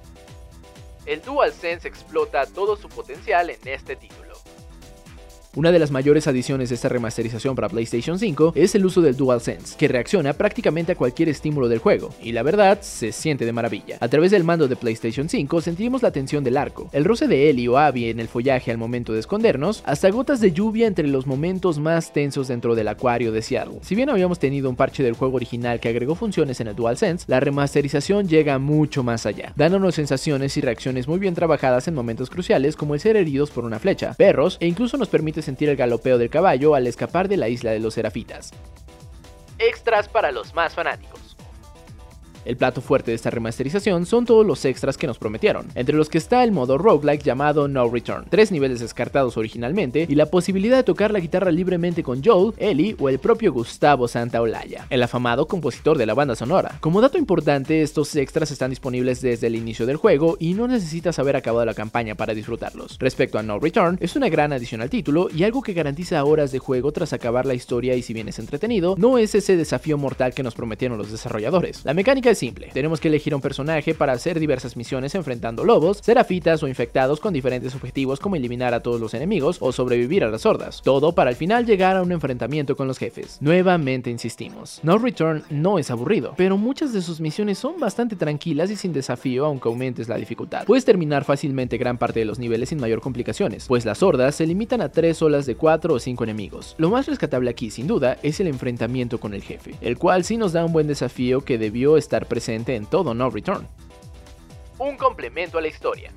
El DualSense explota todo su potencial en este título. Una de las mayores adiciones de esta remasterización para PlayStation 5 es el uso del DualSense, que reacciona prácticamente a cualquier estímulo del juego, y la verdad, se siente de maravilla. A través del mando de PlayStation 5 sentimos la tensión del arco, el roce de Ellie o Abby en el follaje al momento de escondernos, hasta gotas de lluvia entre los momentos más tensos dentro del acuario de Seattle. Si bien habíamos tenido un parche del juego original que agregó funciones en el DualSense, la remasterización llega mucho más allá, dándonos sensaciones y reacciones muy bien trabajadas en momentos cruciales como el ser heridos por una flecha, perros e incluso nos permite sentir el galopeo del caballo al escapar de la isla de los serafitas. Extras para los más fanáticos. El plato fuerte de esta remasterización son todos los extras que nos prometieron, entre los que está el modo roguelike llamado No Return, tres niveles descartados originalmente y la posibilidad de tocar la guitarra libremente con Joel, Ellie o el propio Gustavo Santaolalla, el afamado compositor de la banda sonora. Como dato importante, estos extras están disponibles desde el inicio del juego y no necesitas haber acabado la campaña para disfrutarlos. Respecto a No Return, es una gran adición al título y algo que garantiza horas de juego tras acabar la historia y si bien es entretenido, no es ese desafío mortal que nos prometieron los desarrolladores. La mecánica simple. Tenemos que elegir a un personaje para hacer diversas misiones enfrentando lobos, serafitas o infectados con diferentes objetivos como eliminar a todos los enemigos o sobrevivir a las hordas. Todo para al final llegar a un enfrentamiento con los jefes. Nuevamente insistimos, No Return no es aburrido, pero muchas de sus misiones son bastante tranquilas y sin desafío aunque aumentes la dificultad. Puedes terminar fácilmente gran parte de los niveles sin mayor complicaciones, pues las hordas se limitan a 3 olas de 4 o 5 enemigos. Lo más rescatable aquí sin duda es el enfrentamiento con el jefe, el cual sí nos da un buen desafío que debió estar presente en todo No Return. Un complemento a la historia.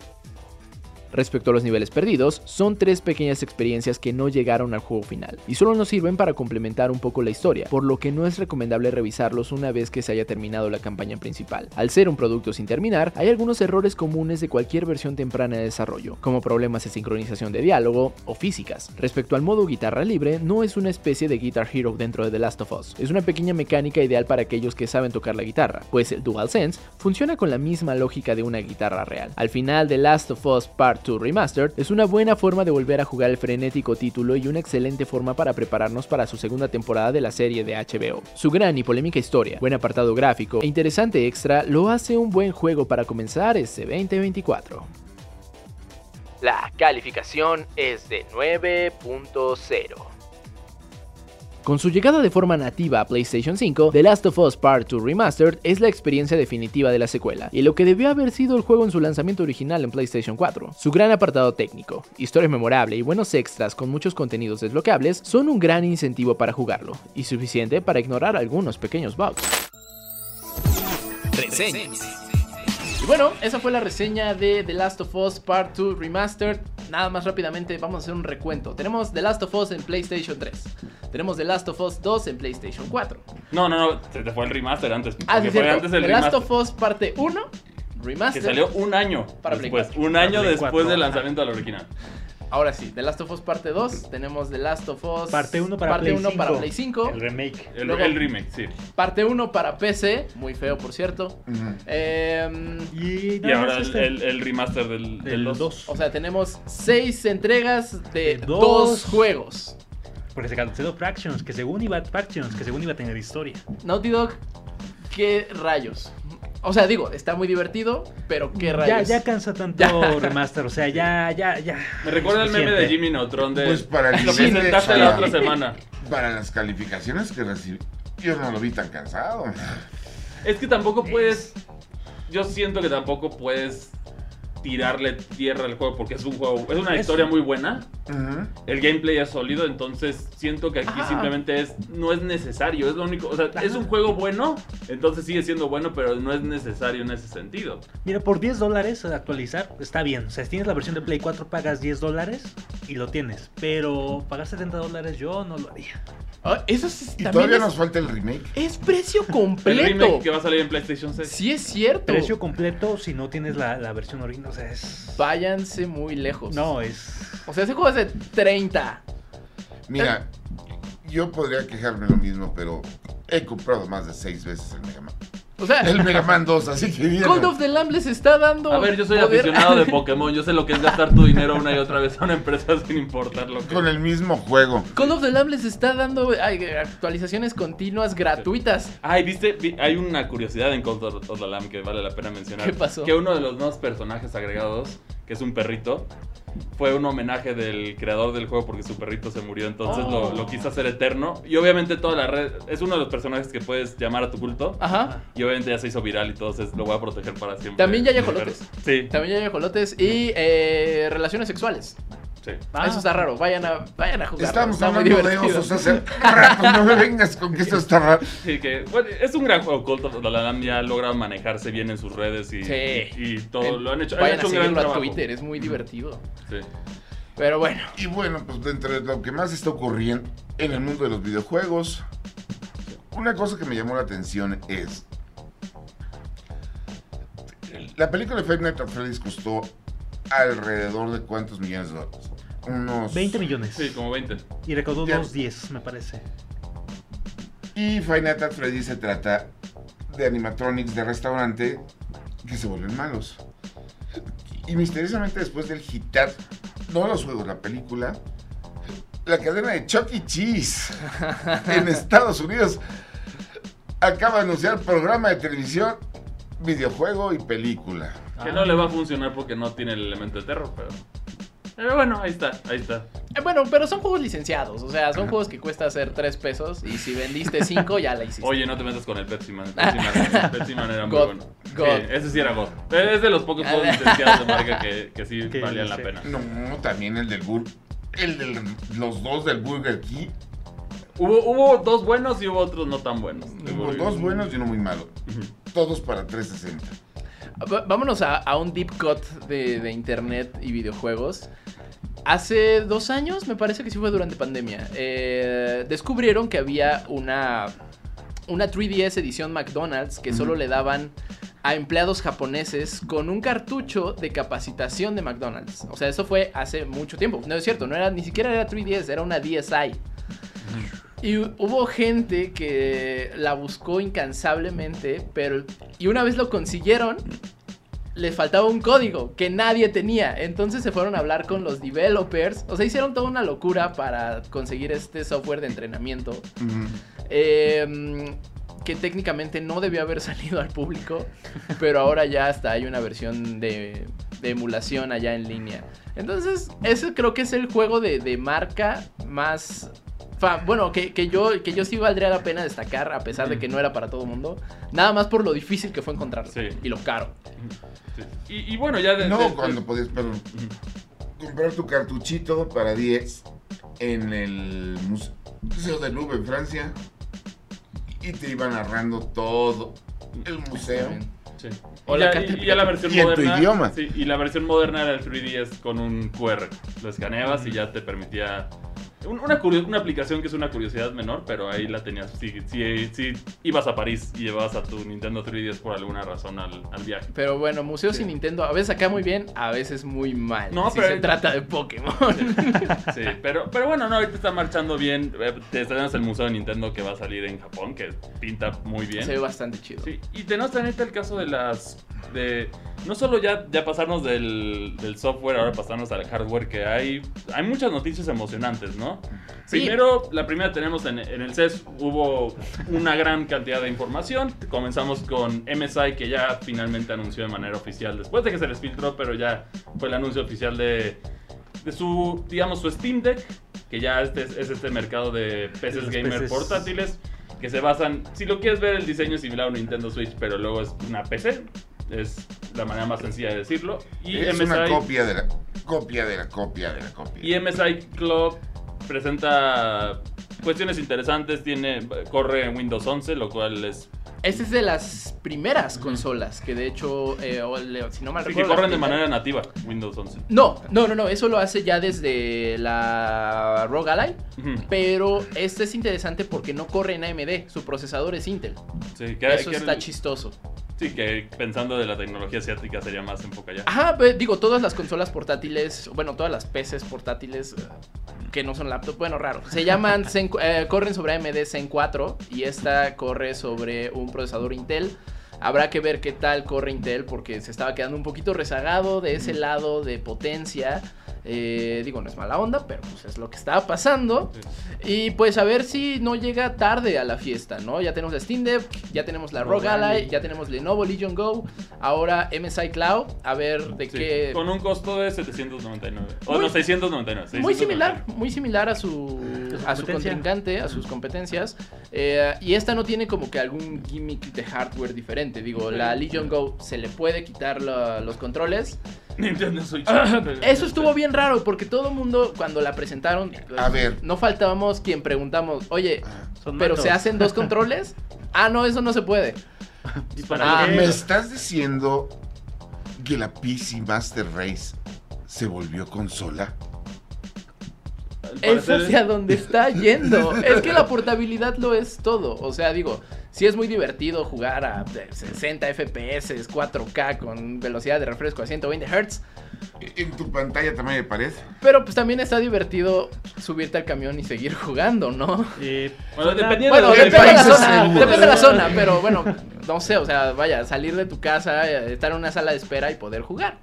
Respecto a los niveles perdidos, son tres pequeñas experiencias que no llegaron al juego final, y solo nos sirven para complementar un poco la historia, por lo que no es recomendable revisarlos una vez que se haya terminado la campaña principal. Al ser un producto sin terminar, hay algunos errores comunes de cualquier versión temprana de desarrollo, como problemas de sincronización de diálogo o físicas. Respecto al modo guitarra libre, no es una especie de Guitar Hero dentro de The Last of Us, es una pequeña mecánica ideal para aquellos que saben tocar la guitarra, pues el DualSense funciona con la misma lógica de una guitarra real. Al final de Last of Us Part Part 2 Remastered es una buena forma de volver a jugar el frenético título y una excelente forma para prepararnos para su segunda temporada de la serie de HBO. Su gran y polémica historia, buen apartado gráfico e interesante extra lo hace un buen juego para comenzar este 2024. La calificación es de 9.0. Con su llegada de forma nativa a PlayStation 5, The Last of Us Part 2 Remastered es la experiencia definitiva de la secuela, y lo que debió haber sido el juego en su lanzamiento original en PlayStation 4. Su gran apartado técnico, historia memorable y buenos extras con muchos contenidos desbloqueables son un gran incentivo para jugarlo, y suficiente para ignorar algunos pequeños bugs. Reseñas. Y bueno, esa fue la reseña de The Last of Us Part 2 Remastered. Nada más rápidamente, vamos a hacer un recuento. Tenemos The Last of Us en PlayStation 3. Tenemos The Last of Us 2 en PlayStation 4. No, no, no, se te fue el remaster antes. Ah, sí, fue cierto. antes el The Last remaster. of Us parte 1, Que Remastered. salió un año Para Play después. 4. Un año Para Play después 4, del lanzamiento del original. Ahora sí, The Last of Us parte 2. Tenemos The Last of Us. Parte 1 para parte Play 1 para 5. Play 5. El remake. El, Luego- el remake, sí. Parte 1 para PC. Muy feo, por cierto. Ujú. Em, Y, Y ahora el, este. el- el remaster del, del 2. 2. o sea, tenemos 6 entregas de De 2 dos. juegos. Porque se canceló Fractions, que según iba Fractions, que según iba a tener historia. Naughty Dog, ¿qué rayos? O sea, digo, está muy divertido, pero ¿qué Ya, rayos? ya cansa tanto Ya. remaster, o sea, ya, ya, ya. Me recuerda el meme de. Jimmy Neutron de. Pues para el lo de- presentaste la otra semana. Para las calificaciones que recibí, yo no lo vi tan cansado. Es que tampoco puedes. Yo siento que tampoco puedes tirarle tierra al juego porque es un juego. Es una Es- historia muy buena. El gameplay es sólido, entonces siento que aquí Ajá. simplemente es. No es necesario, es lo único. O sea, es un juego bueno, entonces sigue siendo bueno, pero no es necesario en ese sentido. Mira, por 10 dólares actualizar está bien. O sea, si tienes la versión de Play 4, pagas 10 dólares y lo tienes. Pero pagar 70 dólares yo no lo haría. Ah, eso sí, Y también todavía es, nos falta el remake. es precio El completo. remake que va a salir en PlayStation 6. Sí es cierto. Precio completo si no tienes la, la versión original. O sea, es. Váyanse muy lejos. No, es. O sea, ese juego es de 30. Mira, yo podría quejarme lo mismo, pero he comprado más de seis veces el Mega Man. O sea, El Mega Man 2, así que bien. Call of the Lamb les está dando. A ver, yo soy poder- aficionado de Pokémon, yo sé lo que es gastar tu dinero una y otra vez a una empresa sin importar lo que... Con el mismo juego. Call of the Lamb les está dando ay, actualizaciones continuas gratuitas. Ay, viste, Vi- hay una curiosidad en Call of the Lamb que vale la pena mencionar. ¿Qué pasó? Que uno de los nuevos personajes agregados, que es un perrito, fue un homenaje del creador del juego porque su perrito se murió, entonces Oh. lo, lo quiso hacer eterno. Y obviamente toda la red, es uno de los personajes que puedes llamar a tu culto. Ajá. Y obviamente ya se hizo viral y entonces lo voy a proteger para siempre. También ya hay perro. Sí, También ya hay ajolotes y eh, relaciones sexuales. Sí. Ah. Eso está raro. Vayan a, vayan a jugar. Estamos está hablando de osos hace rato. No me vengas con que esto está raro. Sí, que bueno, es un gran juego. Cult of the Lamb ya logra manejarse bien en sus redes y, Sí. y, y todo El- lo han hecho. Han Vayan hecho a un gran seguirlo a trabajo. Twitter, es muy divertido. Sí. Pero bueno, Y bueno, pues dentro de lo que más está ocurriendo en el mundo de los videojuegos, una cosa que me llamó la atención es. La película de Five Nights at Freddy's costó alrededor de cuántos millones de dólares. Unos 20 millones. Sí, como 20. Y recaudó Ya. unos 10, me parece. Y Five Nights at Freddy's se trata de animatronics de restaurante que se vuelven malos. Y misteriosamente después del hitar, no los juegos, la película, la cadena de Chuck E. Cheese en Estados Unidos acaba de anunciar programa de televisión, videojuego y película. Que no le va a funcionar porque no tiene el elemento de terror, pero. Pero bueno, ahí está, ahí está. Eh, bueno, pero son juegos licenciados. O sea, son juegos que cuesta hacer 3 pesos. Y si vendiste 5, ya la hiciste. Oye, no te metas con el Pepsi Man. Pepsi Man, Pepsi Man era muy God, bueno. God. Sí, ese sí era God. Es de los pocos juegos licenciados de marca que, que sí valían la pena. No, también el del Burger. El de los dos del Burger King. Hubo, hubo dos buenos y hubo otros no tan buenos. Hubo dos buenos y uno muy malo. Todos para 360. Va- Vámonos a, a un deep cut de, de internet y videojuegos. Hace dos años, me parece que sí fue durante pandemia, eh, descubrieron que había una, una 3DS edición McDonald's que solo le daban a empleados japoneses con un cartucho de capacitación de McDonald's. O sea, eso fue hace mucho tiempo. No es cierto, no era, ni siquiera era 3DS, era una DSi. Y hu- hubo gente que la buscó incansablemente, pero y una vez lo consiguieron, les faltaba un código que nadie tenía. Entonces se fueron a hablar con los developers. O sea, hicieron toda una locura para conseguir este software de entrenamiento. Eh, que técnicamente no debió haber salido al público, pero ahora ya hasta hay una versión de, de emulación allá en línea. Entonces, ese creo que es el juego de, de marca más... bueno, que, que yo, que yo sí valdría la pena destacar, a pesar de que no era para todo el mundo. Nada más por lo difícil que fue encontrarlo. Sí. Y lo caro. Sí. Y, y bueno, ya de, No, de- cuando podías, perdón, comprar tu cartuchito para 10 en el Muse- Museo de Louvre en Francia y te iba narrando todo el museo. Sí. O Y la y- y la versión Y en tu moderna. idioma. Sí, y la versión moderna era el 3DS con un QR. Lo escaneabas y ya te permitía. Un- Una, una aplicación que es una curiosidad menor, pero ahí la tenías. Si, si, si ibas a París y llevabas a tu Nintendo 3DS por alguna razón al, al viaje. Pero bueno, museos Sí. y Nintendo a veces acá muy bien, a veces muy mal. No, si pero- se trata de Pokémon. Sí, pero, pero bueno, no, ahorita está marchando bien. Eh, Te tenemos el Museo de Nintendo que va a salir en Japón, que pinta muy bien. Se ve bastante chido. Sí, y tenemos también el caso de las. De No solo ya, ya pasarnos del, del software, ahora pasarnos al hardware que hay. Hay muchas noticias emocionantes, ¿no? Sí. Primero, la primera tenemos en, en el CES, hubo una gran cantidad de información. Comenzamos con MSI, que ya finalmente anunció de manera oficial, después de que se les filtró, pero ya fue el anuncio oficial de, de su, digamos, su Steam Deck, que ya este es, es este mercado de PCs los gamer portátiles, que se basan, si lo quieres ver, el diseño es similar a un Nintendo Switch, pero luego es una PC. Es la manera más sencilla de decirlo. Y es MSI, una copia de la copia de la copia de la copia. y MSI Club presenta cuestiones interesantes. Tiene, corre en Windows 11, lo cual es. Esta es de las primeras consolas que de hecho, eh, o le- si no mal Sí, que recuerdo... corren de manera nativa, Windows 11. No, no, no, no, eso lo hace ya desde la Rogue Ally. Ujú. Pero este es interesante porque no corre en AMD, su procesador es Intel. Sí, que, Eso que- está chistoso. Sí, que pensando de la tecnología asiática sería más enfoque allá. Ajá, pe- digo, todas las consolas portátiles, bueno, todas las PCs portátiles eh, que no son laptops, bueno, raro, se llaman, Zen- eh, corren sobre AMD Zen 4 y esta corre sobre un procesador Intel. Habrá que ver qué tal corre Intel porque se estaba quedando un poquito rezagado de ese lado de potencia. Eh, digo, no es mala onda, pero pues es lo que estaba pasando. Y pues a ver si no llega tarde a la fiesta, ¿no? Ya tenemos la Steam Deck, ya tenemos la Rogue Rogue Ally, ya tenemos Lenovo Legion Go, ahora MSI Cloud, a ver de Sí, qué... Con un costo de 799. O Muy- no, 699. Muy 699. similar, muy similar a su, A su contrincante, a sus competencias. Eh, y esta no tiene como que algún gimmick de hardware diferente. Digo, la Legion Go se le puede quitar la- los controles. Nintendo Switch. Eso estuvo bien raro porque todo el mundo cuando la presentaron, pues, A ver. no faltábamos quien preguntamos, oye, Son pero se hacen dos controles. Ah, no, eso no se puede. ¿Y para Ah, qué? ¿Me estás diciendo que la PC Master Race se volvió consola? Es hacia donde está yendo. es que la portabilidad lo es todo. O sea, digo, sí es muy divertido jugar a eh, 60 FPS, 4K con velocidad de refresco a 120 Hz. En tu pantalla también me parece. Pero pues también está divertido subirte al camión y seguir jugando, ¿no? Bueno, zona- dependiendo Bueno, de ¿qué depende de la zona, depende de la zona, pero bueno, no sé, o sea, vaya, salir de tu casa, eh, estar en una sala de espera y poder jugar.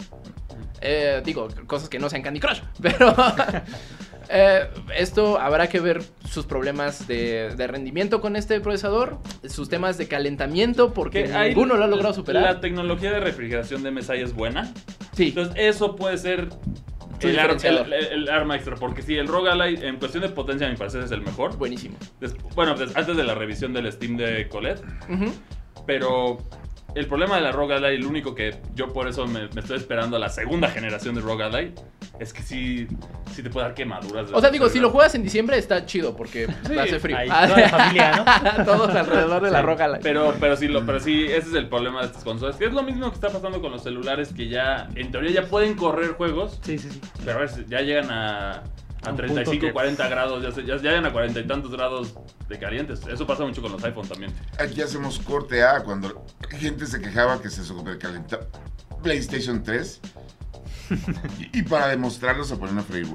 Eh, digo, cosas que no sean Candy Crush, pero eh, esto habrá que ver sus problemas de, de rendimiento con este procesador, sus temas de calentamiento, porque ninguno lo ha logrado La superar. tecnología de refrigeración de MSI es buena. Sí, Entonces, eso puede ser el, ar- el- el arma extra. Porque si el Rogue Ally, en cuestión de potencia, a mi parecer es el mejor. buenísimo. Des- bueno, pues, antes de la revisión del Steam de Colette. Pero el problema de la Rogue Ally, el único que yo por eso me, me estoy esperando a la segunda generación de Rogue Ally, es que sí, sí te puede dar quemaduras. de O sea, digo, si lo juegas en diciembre está chido porque hace frío. Ahí, toda la familia, ¿no? Todos alrededor de la roca. Pero, pero sí, lo, pero sí, ese es el problema de estas consolas. Que es lo mismo que está pasando con los celulares que ya, en teoría, ya pueden correr juegos, Sí, sí, sí. pero a ver, ya llegan a, a Un 35, punto que- 40 grados, ya, se- ya, ya llegan a 40 y tantos grados de calientes. Eso pasa mucho con los iPhone también. Aquí hacemos corte A cuando la gente se quejaba que se supercalentaba PlayStation 3. y, y para demostrarlo se ponen a freír.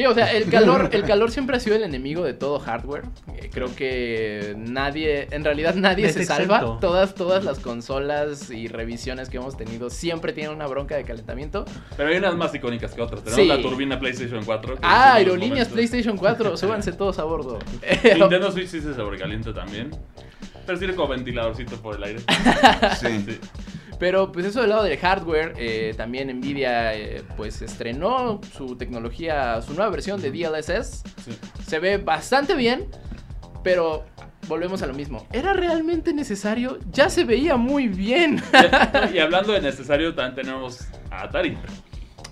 Sí, o sea, el calor, el calor siempre ha sido el enemigo de todo hardware. Eh, creo que nadie, en realidad nadie Es se salva. Todas, todas las consolas y revisiones que hemos tenido siempre tienen una bronca de calentamiento. Pero hay unas más icónicas que otras. Tenemos Sí. la turbina PlayStation 4. que Ah, aerolíneas PlayStation 4, súbanse todos a bordo. Nintendo Switch sí se sobrecalienta también. Pero sirve como ventiladorcito por el aire. Sí. Sí. Pero pues eso del lado del hardware, eh, también Nvidia eh, pues estrenó su tecnología, su nueva versión de DLSS. Sí. Se ve bastante bien, pero volvemos a lo mismo. ¿Era realmente necesario? Ya se veía muy bien. Y hablando de necesario, también tenemos a Atari.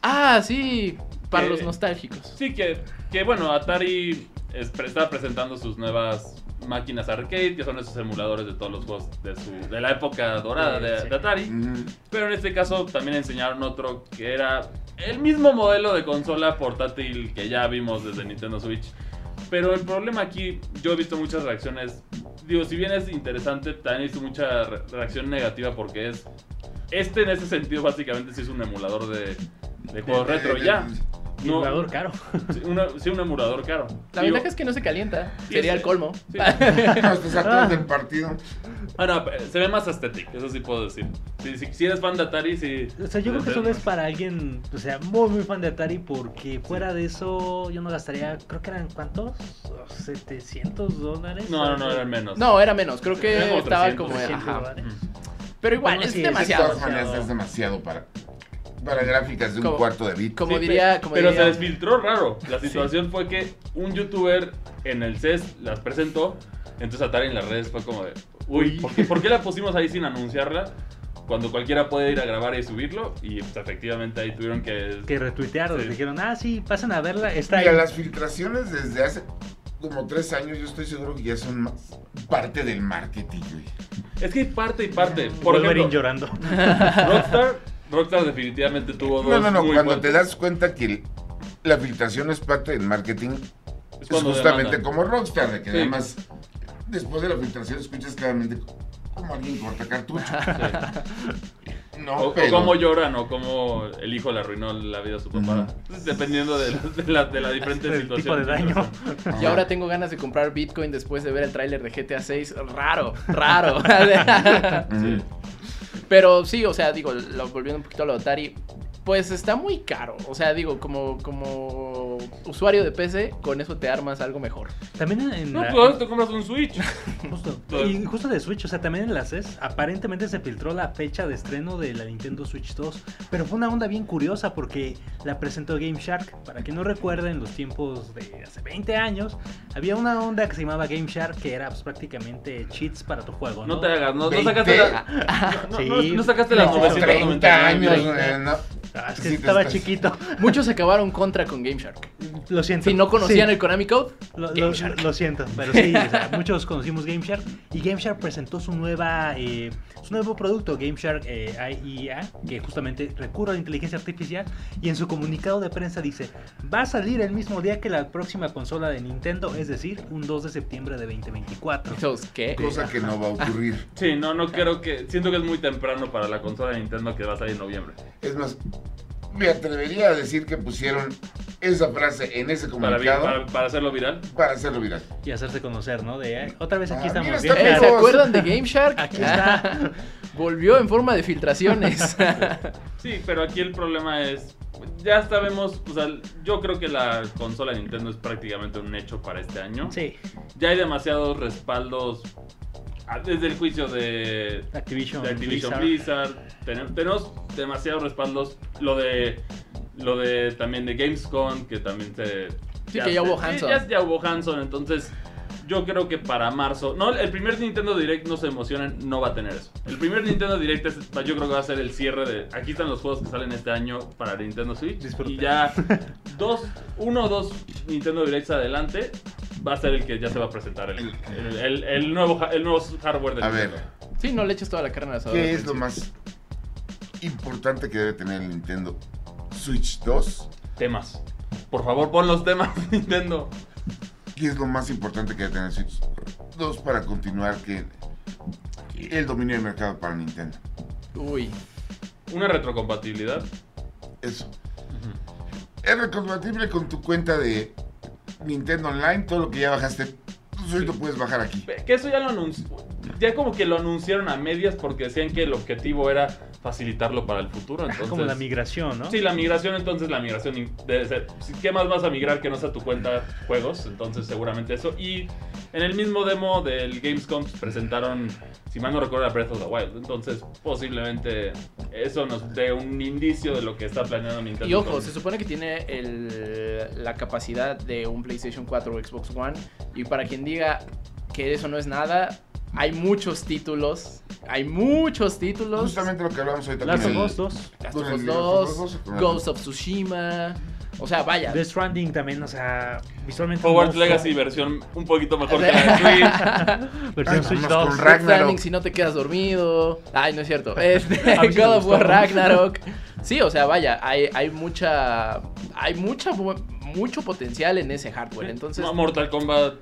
ah, sí, para Que- los nostálgicos. Sí, que, que bueno, Atari está presentando sus nuevas máquinas arcade, que son esos emuladores de todos los juegos de, su, de la época dorada de, Sí. de Atari. Ujú. Pero en este caso también enseñaron otro que era el mismo modelo de consola portátil que ya vimos desde Nintendo Switch. Pero el problema aquí, yo he visto muchas reacciones. Digo, si bien es interesante, también he visto mucha re- reacción negativa porque es. Este en ese sentido, básicamente, sí es un emulador de, de juegos retro ya. Y No- jugador caro. Sí, una- sí, un emulador caro. La Digo, ventaja es que no se calienta. Sería el colmo. Sí. Estás atrás del partido. Ah, no, se ve más estético, eso sí puedo decir. Si, si- si eres fan de Atari, sí. O sea, yo creo que solo es para alguien, o sea, muy, muy fan de Atari, porque fuera de eso yo no gastaría, creo que eran cuántos, 700 dólares. No, no, no, eran menos. No, era menos. Creo Era que estaba 300, como... 300 ajá. dólares. Pero igual, Bueno, es sí, es De demasiado. todas maneras es demasiado para, para gráficas de un Como- cuarto de bit. como Sí, diría- como pero diría- se desfiltró raro. La situación fue que un youtuber en el CES las presentó. Entonces Atari en las redes fue como de, uy, ¿por qué, por qué la pusimos ahí sin anunciarla? Cuando cualquiera puede ir a grabar y subirlo. Y pues, efectivamente ahí tuvieron que... Que retuitearon, Sí. dijeron, ah, sí, pasen a verla, está Mira, ahí. las filtraciones desde hace como tres años, yo estoy seguro que ya son más parte del marketing, güey. Es que hay parte y parte. Por Wolverine ejemplo, llorando. Rockstar, Rockstar definitivamente tuvo dos No, no, no, muy cuando fuertes. te das cuenta que el- la filtración es parte del marketing, Es justamente demandan. como Rockstar, de que Sí. además después de la filtración escuchas claramente como alguien corta cartucho. No, O, cómo lloran o cómo el hijo le arruinó la vida a su papá. Entonces, Dependiendo de la, de la, de la diferente El situación. tipo de daño. Y ahora tengo ganas de comprar Bitcoin después de ver el tráiler de GTA 6. Raro, raro. Ujú. Pero sí, o sea, digo, lo- volviendo un poquito a lo de Atari, pues está muy caro. O sea, digo, como, como usuario de PC, con eso te armas algo mejor. También en, No, la- pues te compras un Switch. Justo. Todo. Y justo de Switch, o sea, también en la CES, aparentemente se filtró la fecha de estreno de la Nintendo Switch 2, pero fue una onda bien curiosa porque la presentó Game Shark. Para quien no recuerde, en los tiempos de hace 20 años, había una onda que se llamaba Game Shark que era pues, prácticamente cheats para tu juego. No, No te hagas, no, no 20. sacaste la, no, no- Sí. no sacaste las No, Como 999. 30 años, 30. eh, no. Ah, es que Sí, te estaba estás- chiquito. Muchos acabaron contra con Game Shark. Lo siento. Si no conocían Sí. el Konami Code, Lo, Game lo- Shark. lo siento, pero sí, o sea, muchos conocimos Game Shark y Game Shark presentó su nueva eh, su nuevo producto, Game Shark eh, IEA, que justamente recurre a la inteligencia artificial y en su comunicado de prensa dice, va a salir el mismo día que la próxima consola de Nintendo, es decir, un 2 de septiembre de 2024. entonces, ¿qué? Cosa que no va a ocurrir. Sí, no, no creo que. Siento que es muy temprano para la consola de Nintendo que va a salir en noviembre. Es más, me atrevería a decir que pusieron esa frase en ese Para, comunicado para, para, para hacerlo viral. hacerlo viral. Y hacerse conocer, ¿no? De "Ay, otra vez aquí Ah, estamos mira, bien. está Eh, bien. ¿Se Shark". acuerdan de Game Shark? Aquí está. Ah, Volvió en forma de filtraciones. Sí, pero aquí el problema es. Ya sabemos, o sea, yo creo que la consola de Nintendo es prácticamente un hecho para este año. Sí, Ya hay demasiados respaldos desde el juicio de, Activision, de Activision Blizzard. Blizzard. Tenem- tenemos demasiados respaldos. Lo de lo de también de Gamescom, que también se. Sí, que ya hubo Hanson. Ya, ya hubo Hanson, entonces. Yo creo que para marzo. No, el primer Nintendo Direct, no se emocionen, no va a tener eso. El primer Nintendo Direct es- yo creo que va a ser el cierre de. Aquí están los juegos que salen este año para Nintendo Switch. Disfruten. Y ya dos, uno o dos Nintendo Directs adelante va a ser el que ya se va a presentar el, el- el- el nuevo, el nuevo hardware de A ver, Nintendo. Sí, no le eches toda la carne al asador. ¿qué es lo más importante que debe tener el Nintendo Switch 2? Temas. Por favor, pon los temas, Nintendo. ¿Qué es lo más importante que debe tener Switch 2 para continuar que el dominio del mercado para Nintendo? Uy. Una retrocompatibilidad. Eso. es recompatible con tu cuenta de Nintendo Online, todo lo que ya bajaste, tú solito puedes bajar aquí. Que eso ya lo anunció. Ya como que lo anunciaron a medias porque decían que el objetivo era facilitarlo para el futuro. Ah, Entonces, Como la migración, ¿no? Sí, la migración, entonces la migración debe ser. ¿Qué más vas a migrar que no sea tu cuenta juegos? Entonces, seguramente eso. Y en el mismo demo del Gamescom presentaron, si mal no recuerdo, Breath of the Wild. Entonces, posiblemente eso nos dé un indicio de lo que está planeando Nintendo. Y ojo, con- se supone que tiene el- la capacidad de un PlayStation 4 o Xbox One. Y para quien diga que eso no es nada, hay muchos títulos. Hay muchos títulos. Justamente lo que hablamos ahorita Last of Us 2. Last of Us Last of 2, Us 2, con el- Ghost of Tsushima. O sea, vaya. Death Stranding también, o sea, visualmente. Hogwarts. Legacy versión un poquito mejor que la de Switch. Versión Switch vámonos 2. con Death Ragnarok. Stranding si no te quedas dormido. Ay, no es cierto. Este, God of War. Ragnarok. Sí, o sea, vaya, hay, hay mucha. Hay mucha mucho potencial en ese hardware. Entonces, Mortal Kombat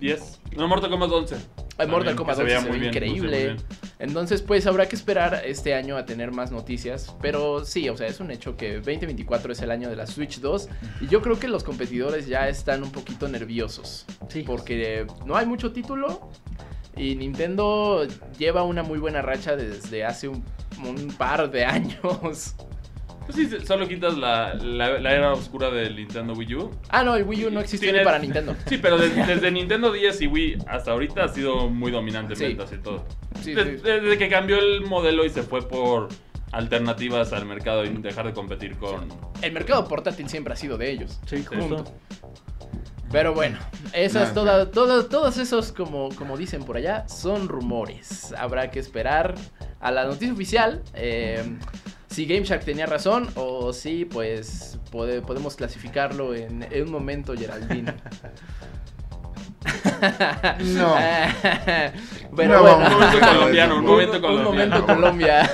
10. No, Mortal Kombat 11. el Mortal Kombat que 11 veía se ve increíble. bien. Entonces, pues habrá que esperar este año a tener más noticias. Pero sí, o sea, es un hecho que 2024 es el año de la Switch 2. Y yo creo que los competidores ya están un poquito nerviosos. Sí. Porque no hay mucho título. Y Nintendo lleva una muy buena racha desde hace un, un par de años. Pues sí, solo quitas la, la, la era oscura del Nintendo Wii U. Ah, no, el Wii U no existió Tiene- ni para Nintendo. Sí, pero des- desde, Nintendo 10 y Wii hasta ahorita ha sido muy dominante en Sí. ventas y todo. Sí, Des- sí. Desde que cambió el modelo y se fue por alternativas al mercado y dejar de competir con... El mercado portátil siempre ha sido de ellos. Sí, justo. Pero bueno, esas Nada. todas, todas, todos esos, como, como dicen por allá, son rumores. Habrá que esperar a la noticia oficial. eh, si GameShark tenía razón o si pues pode- podemos clasificarlo en, en un momento Geraldine. No. Pero No, bueno. Un momento colombiano, un Un- momento un colombiano. momento Colombia.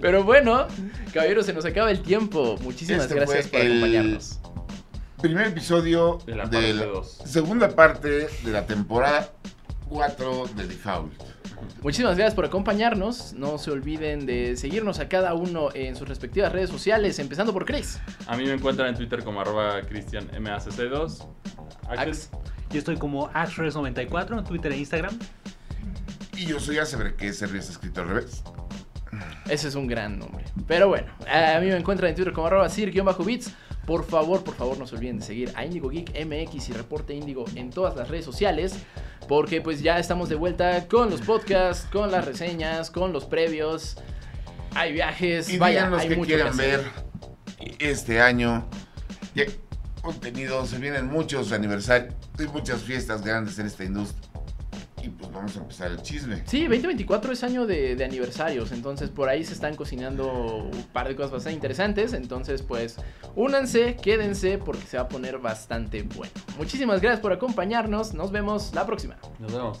Pero bueno, caballeros, se nos acaba el tiempo. Muchísimas Este gracias por el- acompañarnos. Primer episodio De la de parte la dos. segunda parte de la temporada 4 de Default. Muchísimas gracias por acompañarnos. No se olviden de seguirnos a cada uno en sus respectivas redes sociales, empezando por Chris. A mí me encuentran en Twitter como arroba cristianmacc2. Axel. Ax. Yo estoy como Axres94 en Twitter e Instagram. Y yo soy Acebre, que ese está escrito al revés. Ese es un gran nombre. Pero bueno, a mí me encuentran en Twitter como arroba sir-bits. Por favor, por favor, no se olviden de seguir a Indigo Geek MX y Reporte Indigo en todas las redes sociales. Porque pues ya estamos de vuelta con los podcasts, con las reseñas, con los previos. Hay viajes, Y vaya, hay mucho quieren que hacer. ver este año. Ya, contenido, se vienen muchos aniversarios, hay muchas fiestas grandes en esta industria. Vamos a empezar el chisme. Sí, 2024 es año de, de aniversarios, entonces por ahí se están cocinando un par de cosas bastante interesantes, entonces pues únanse, quédense porque se va a poner bastante bueno. Muchísimas gracias por acompañarnos, nos vemos la próxima. Nos vemos.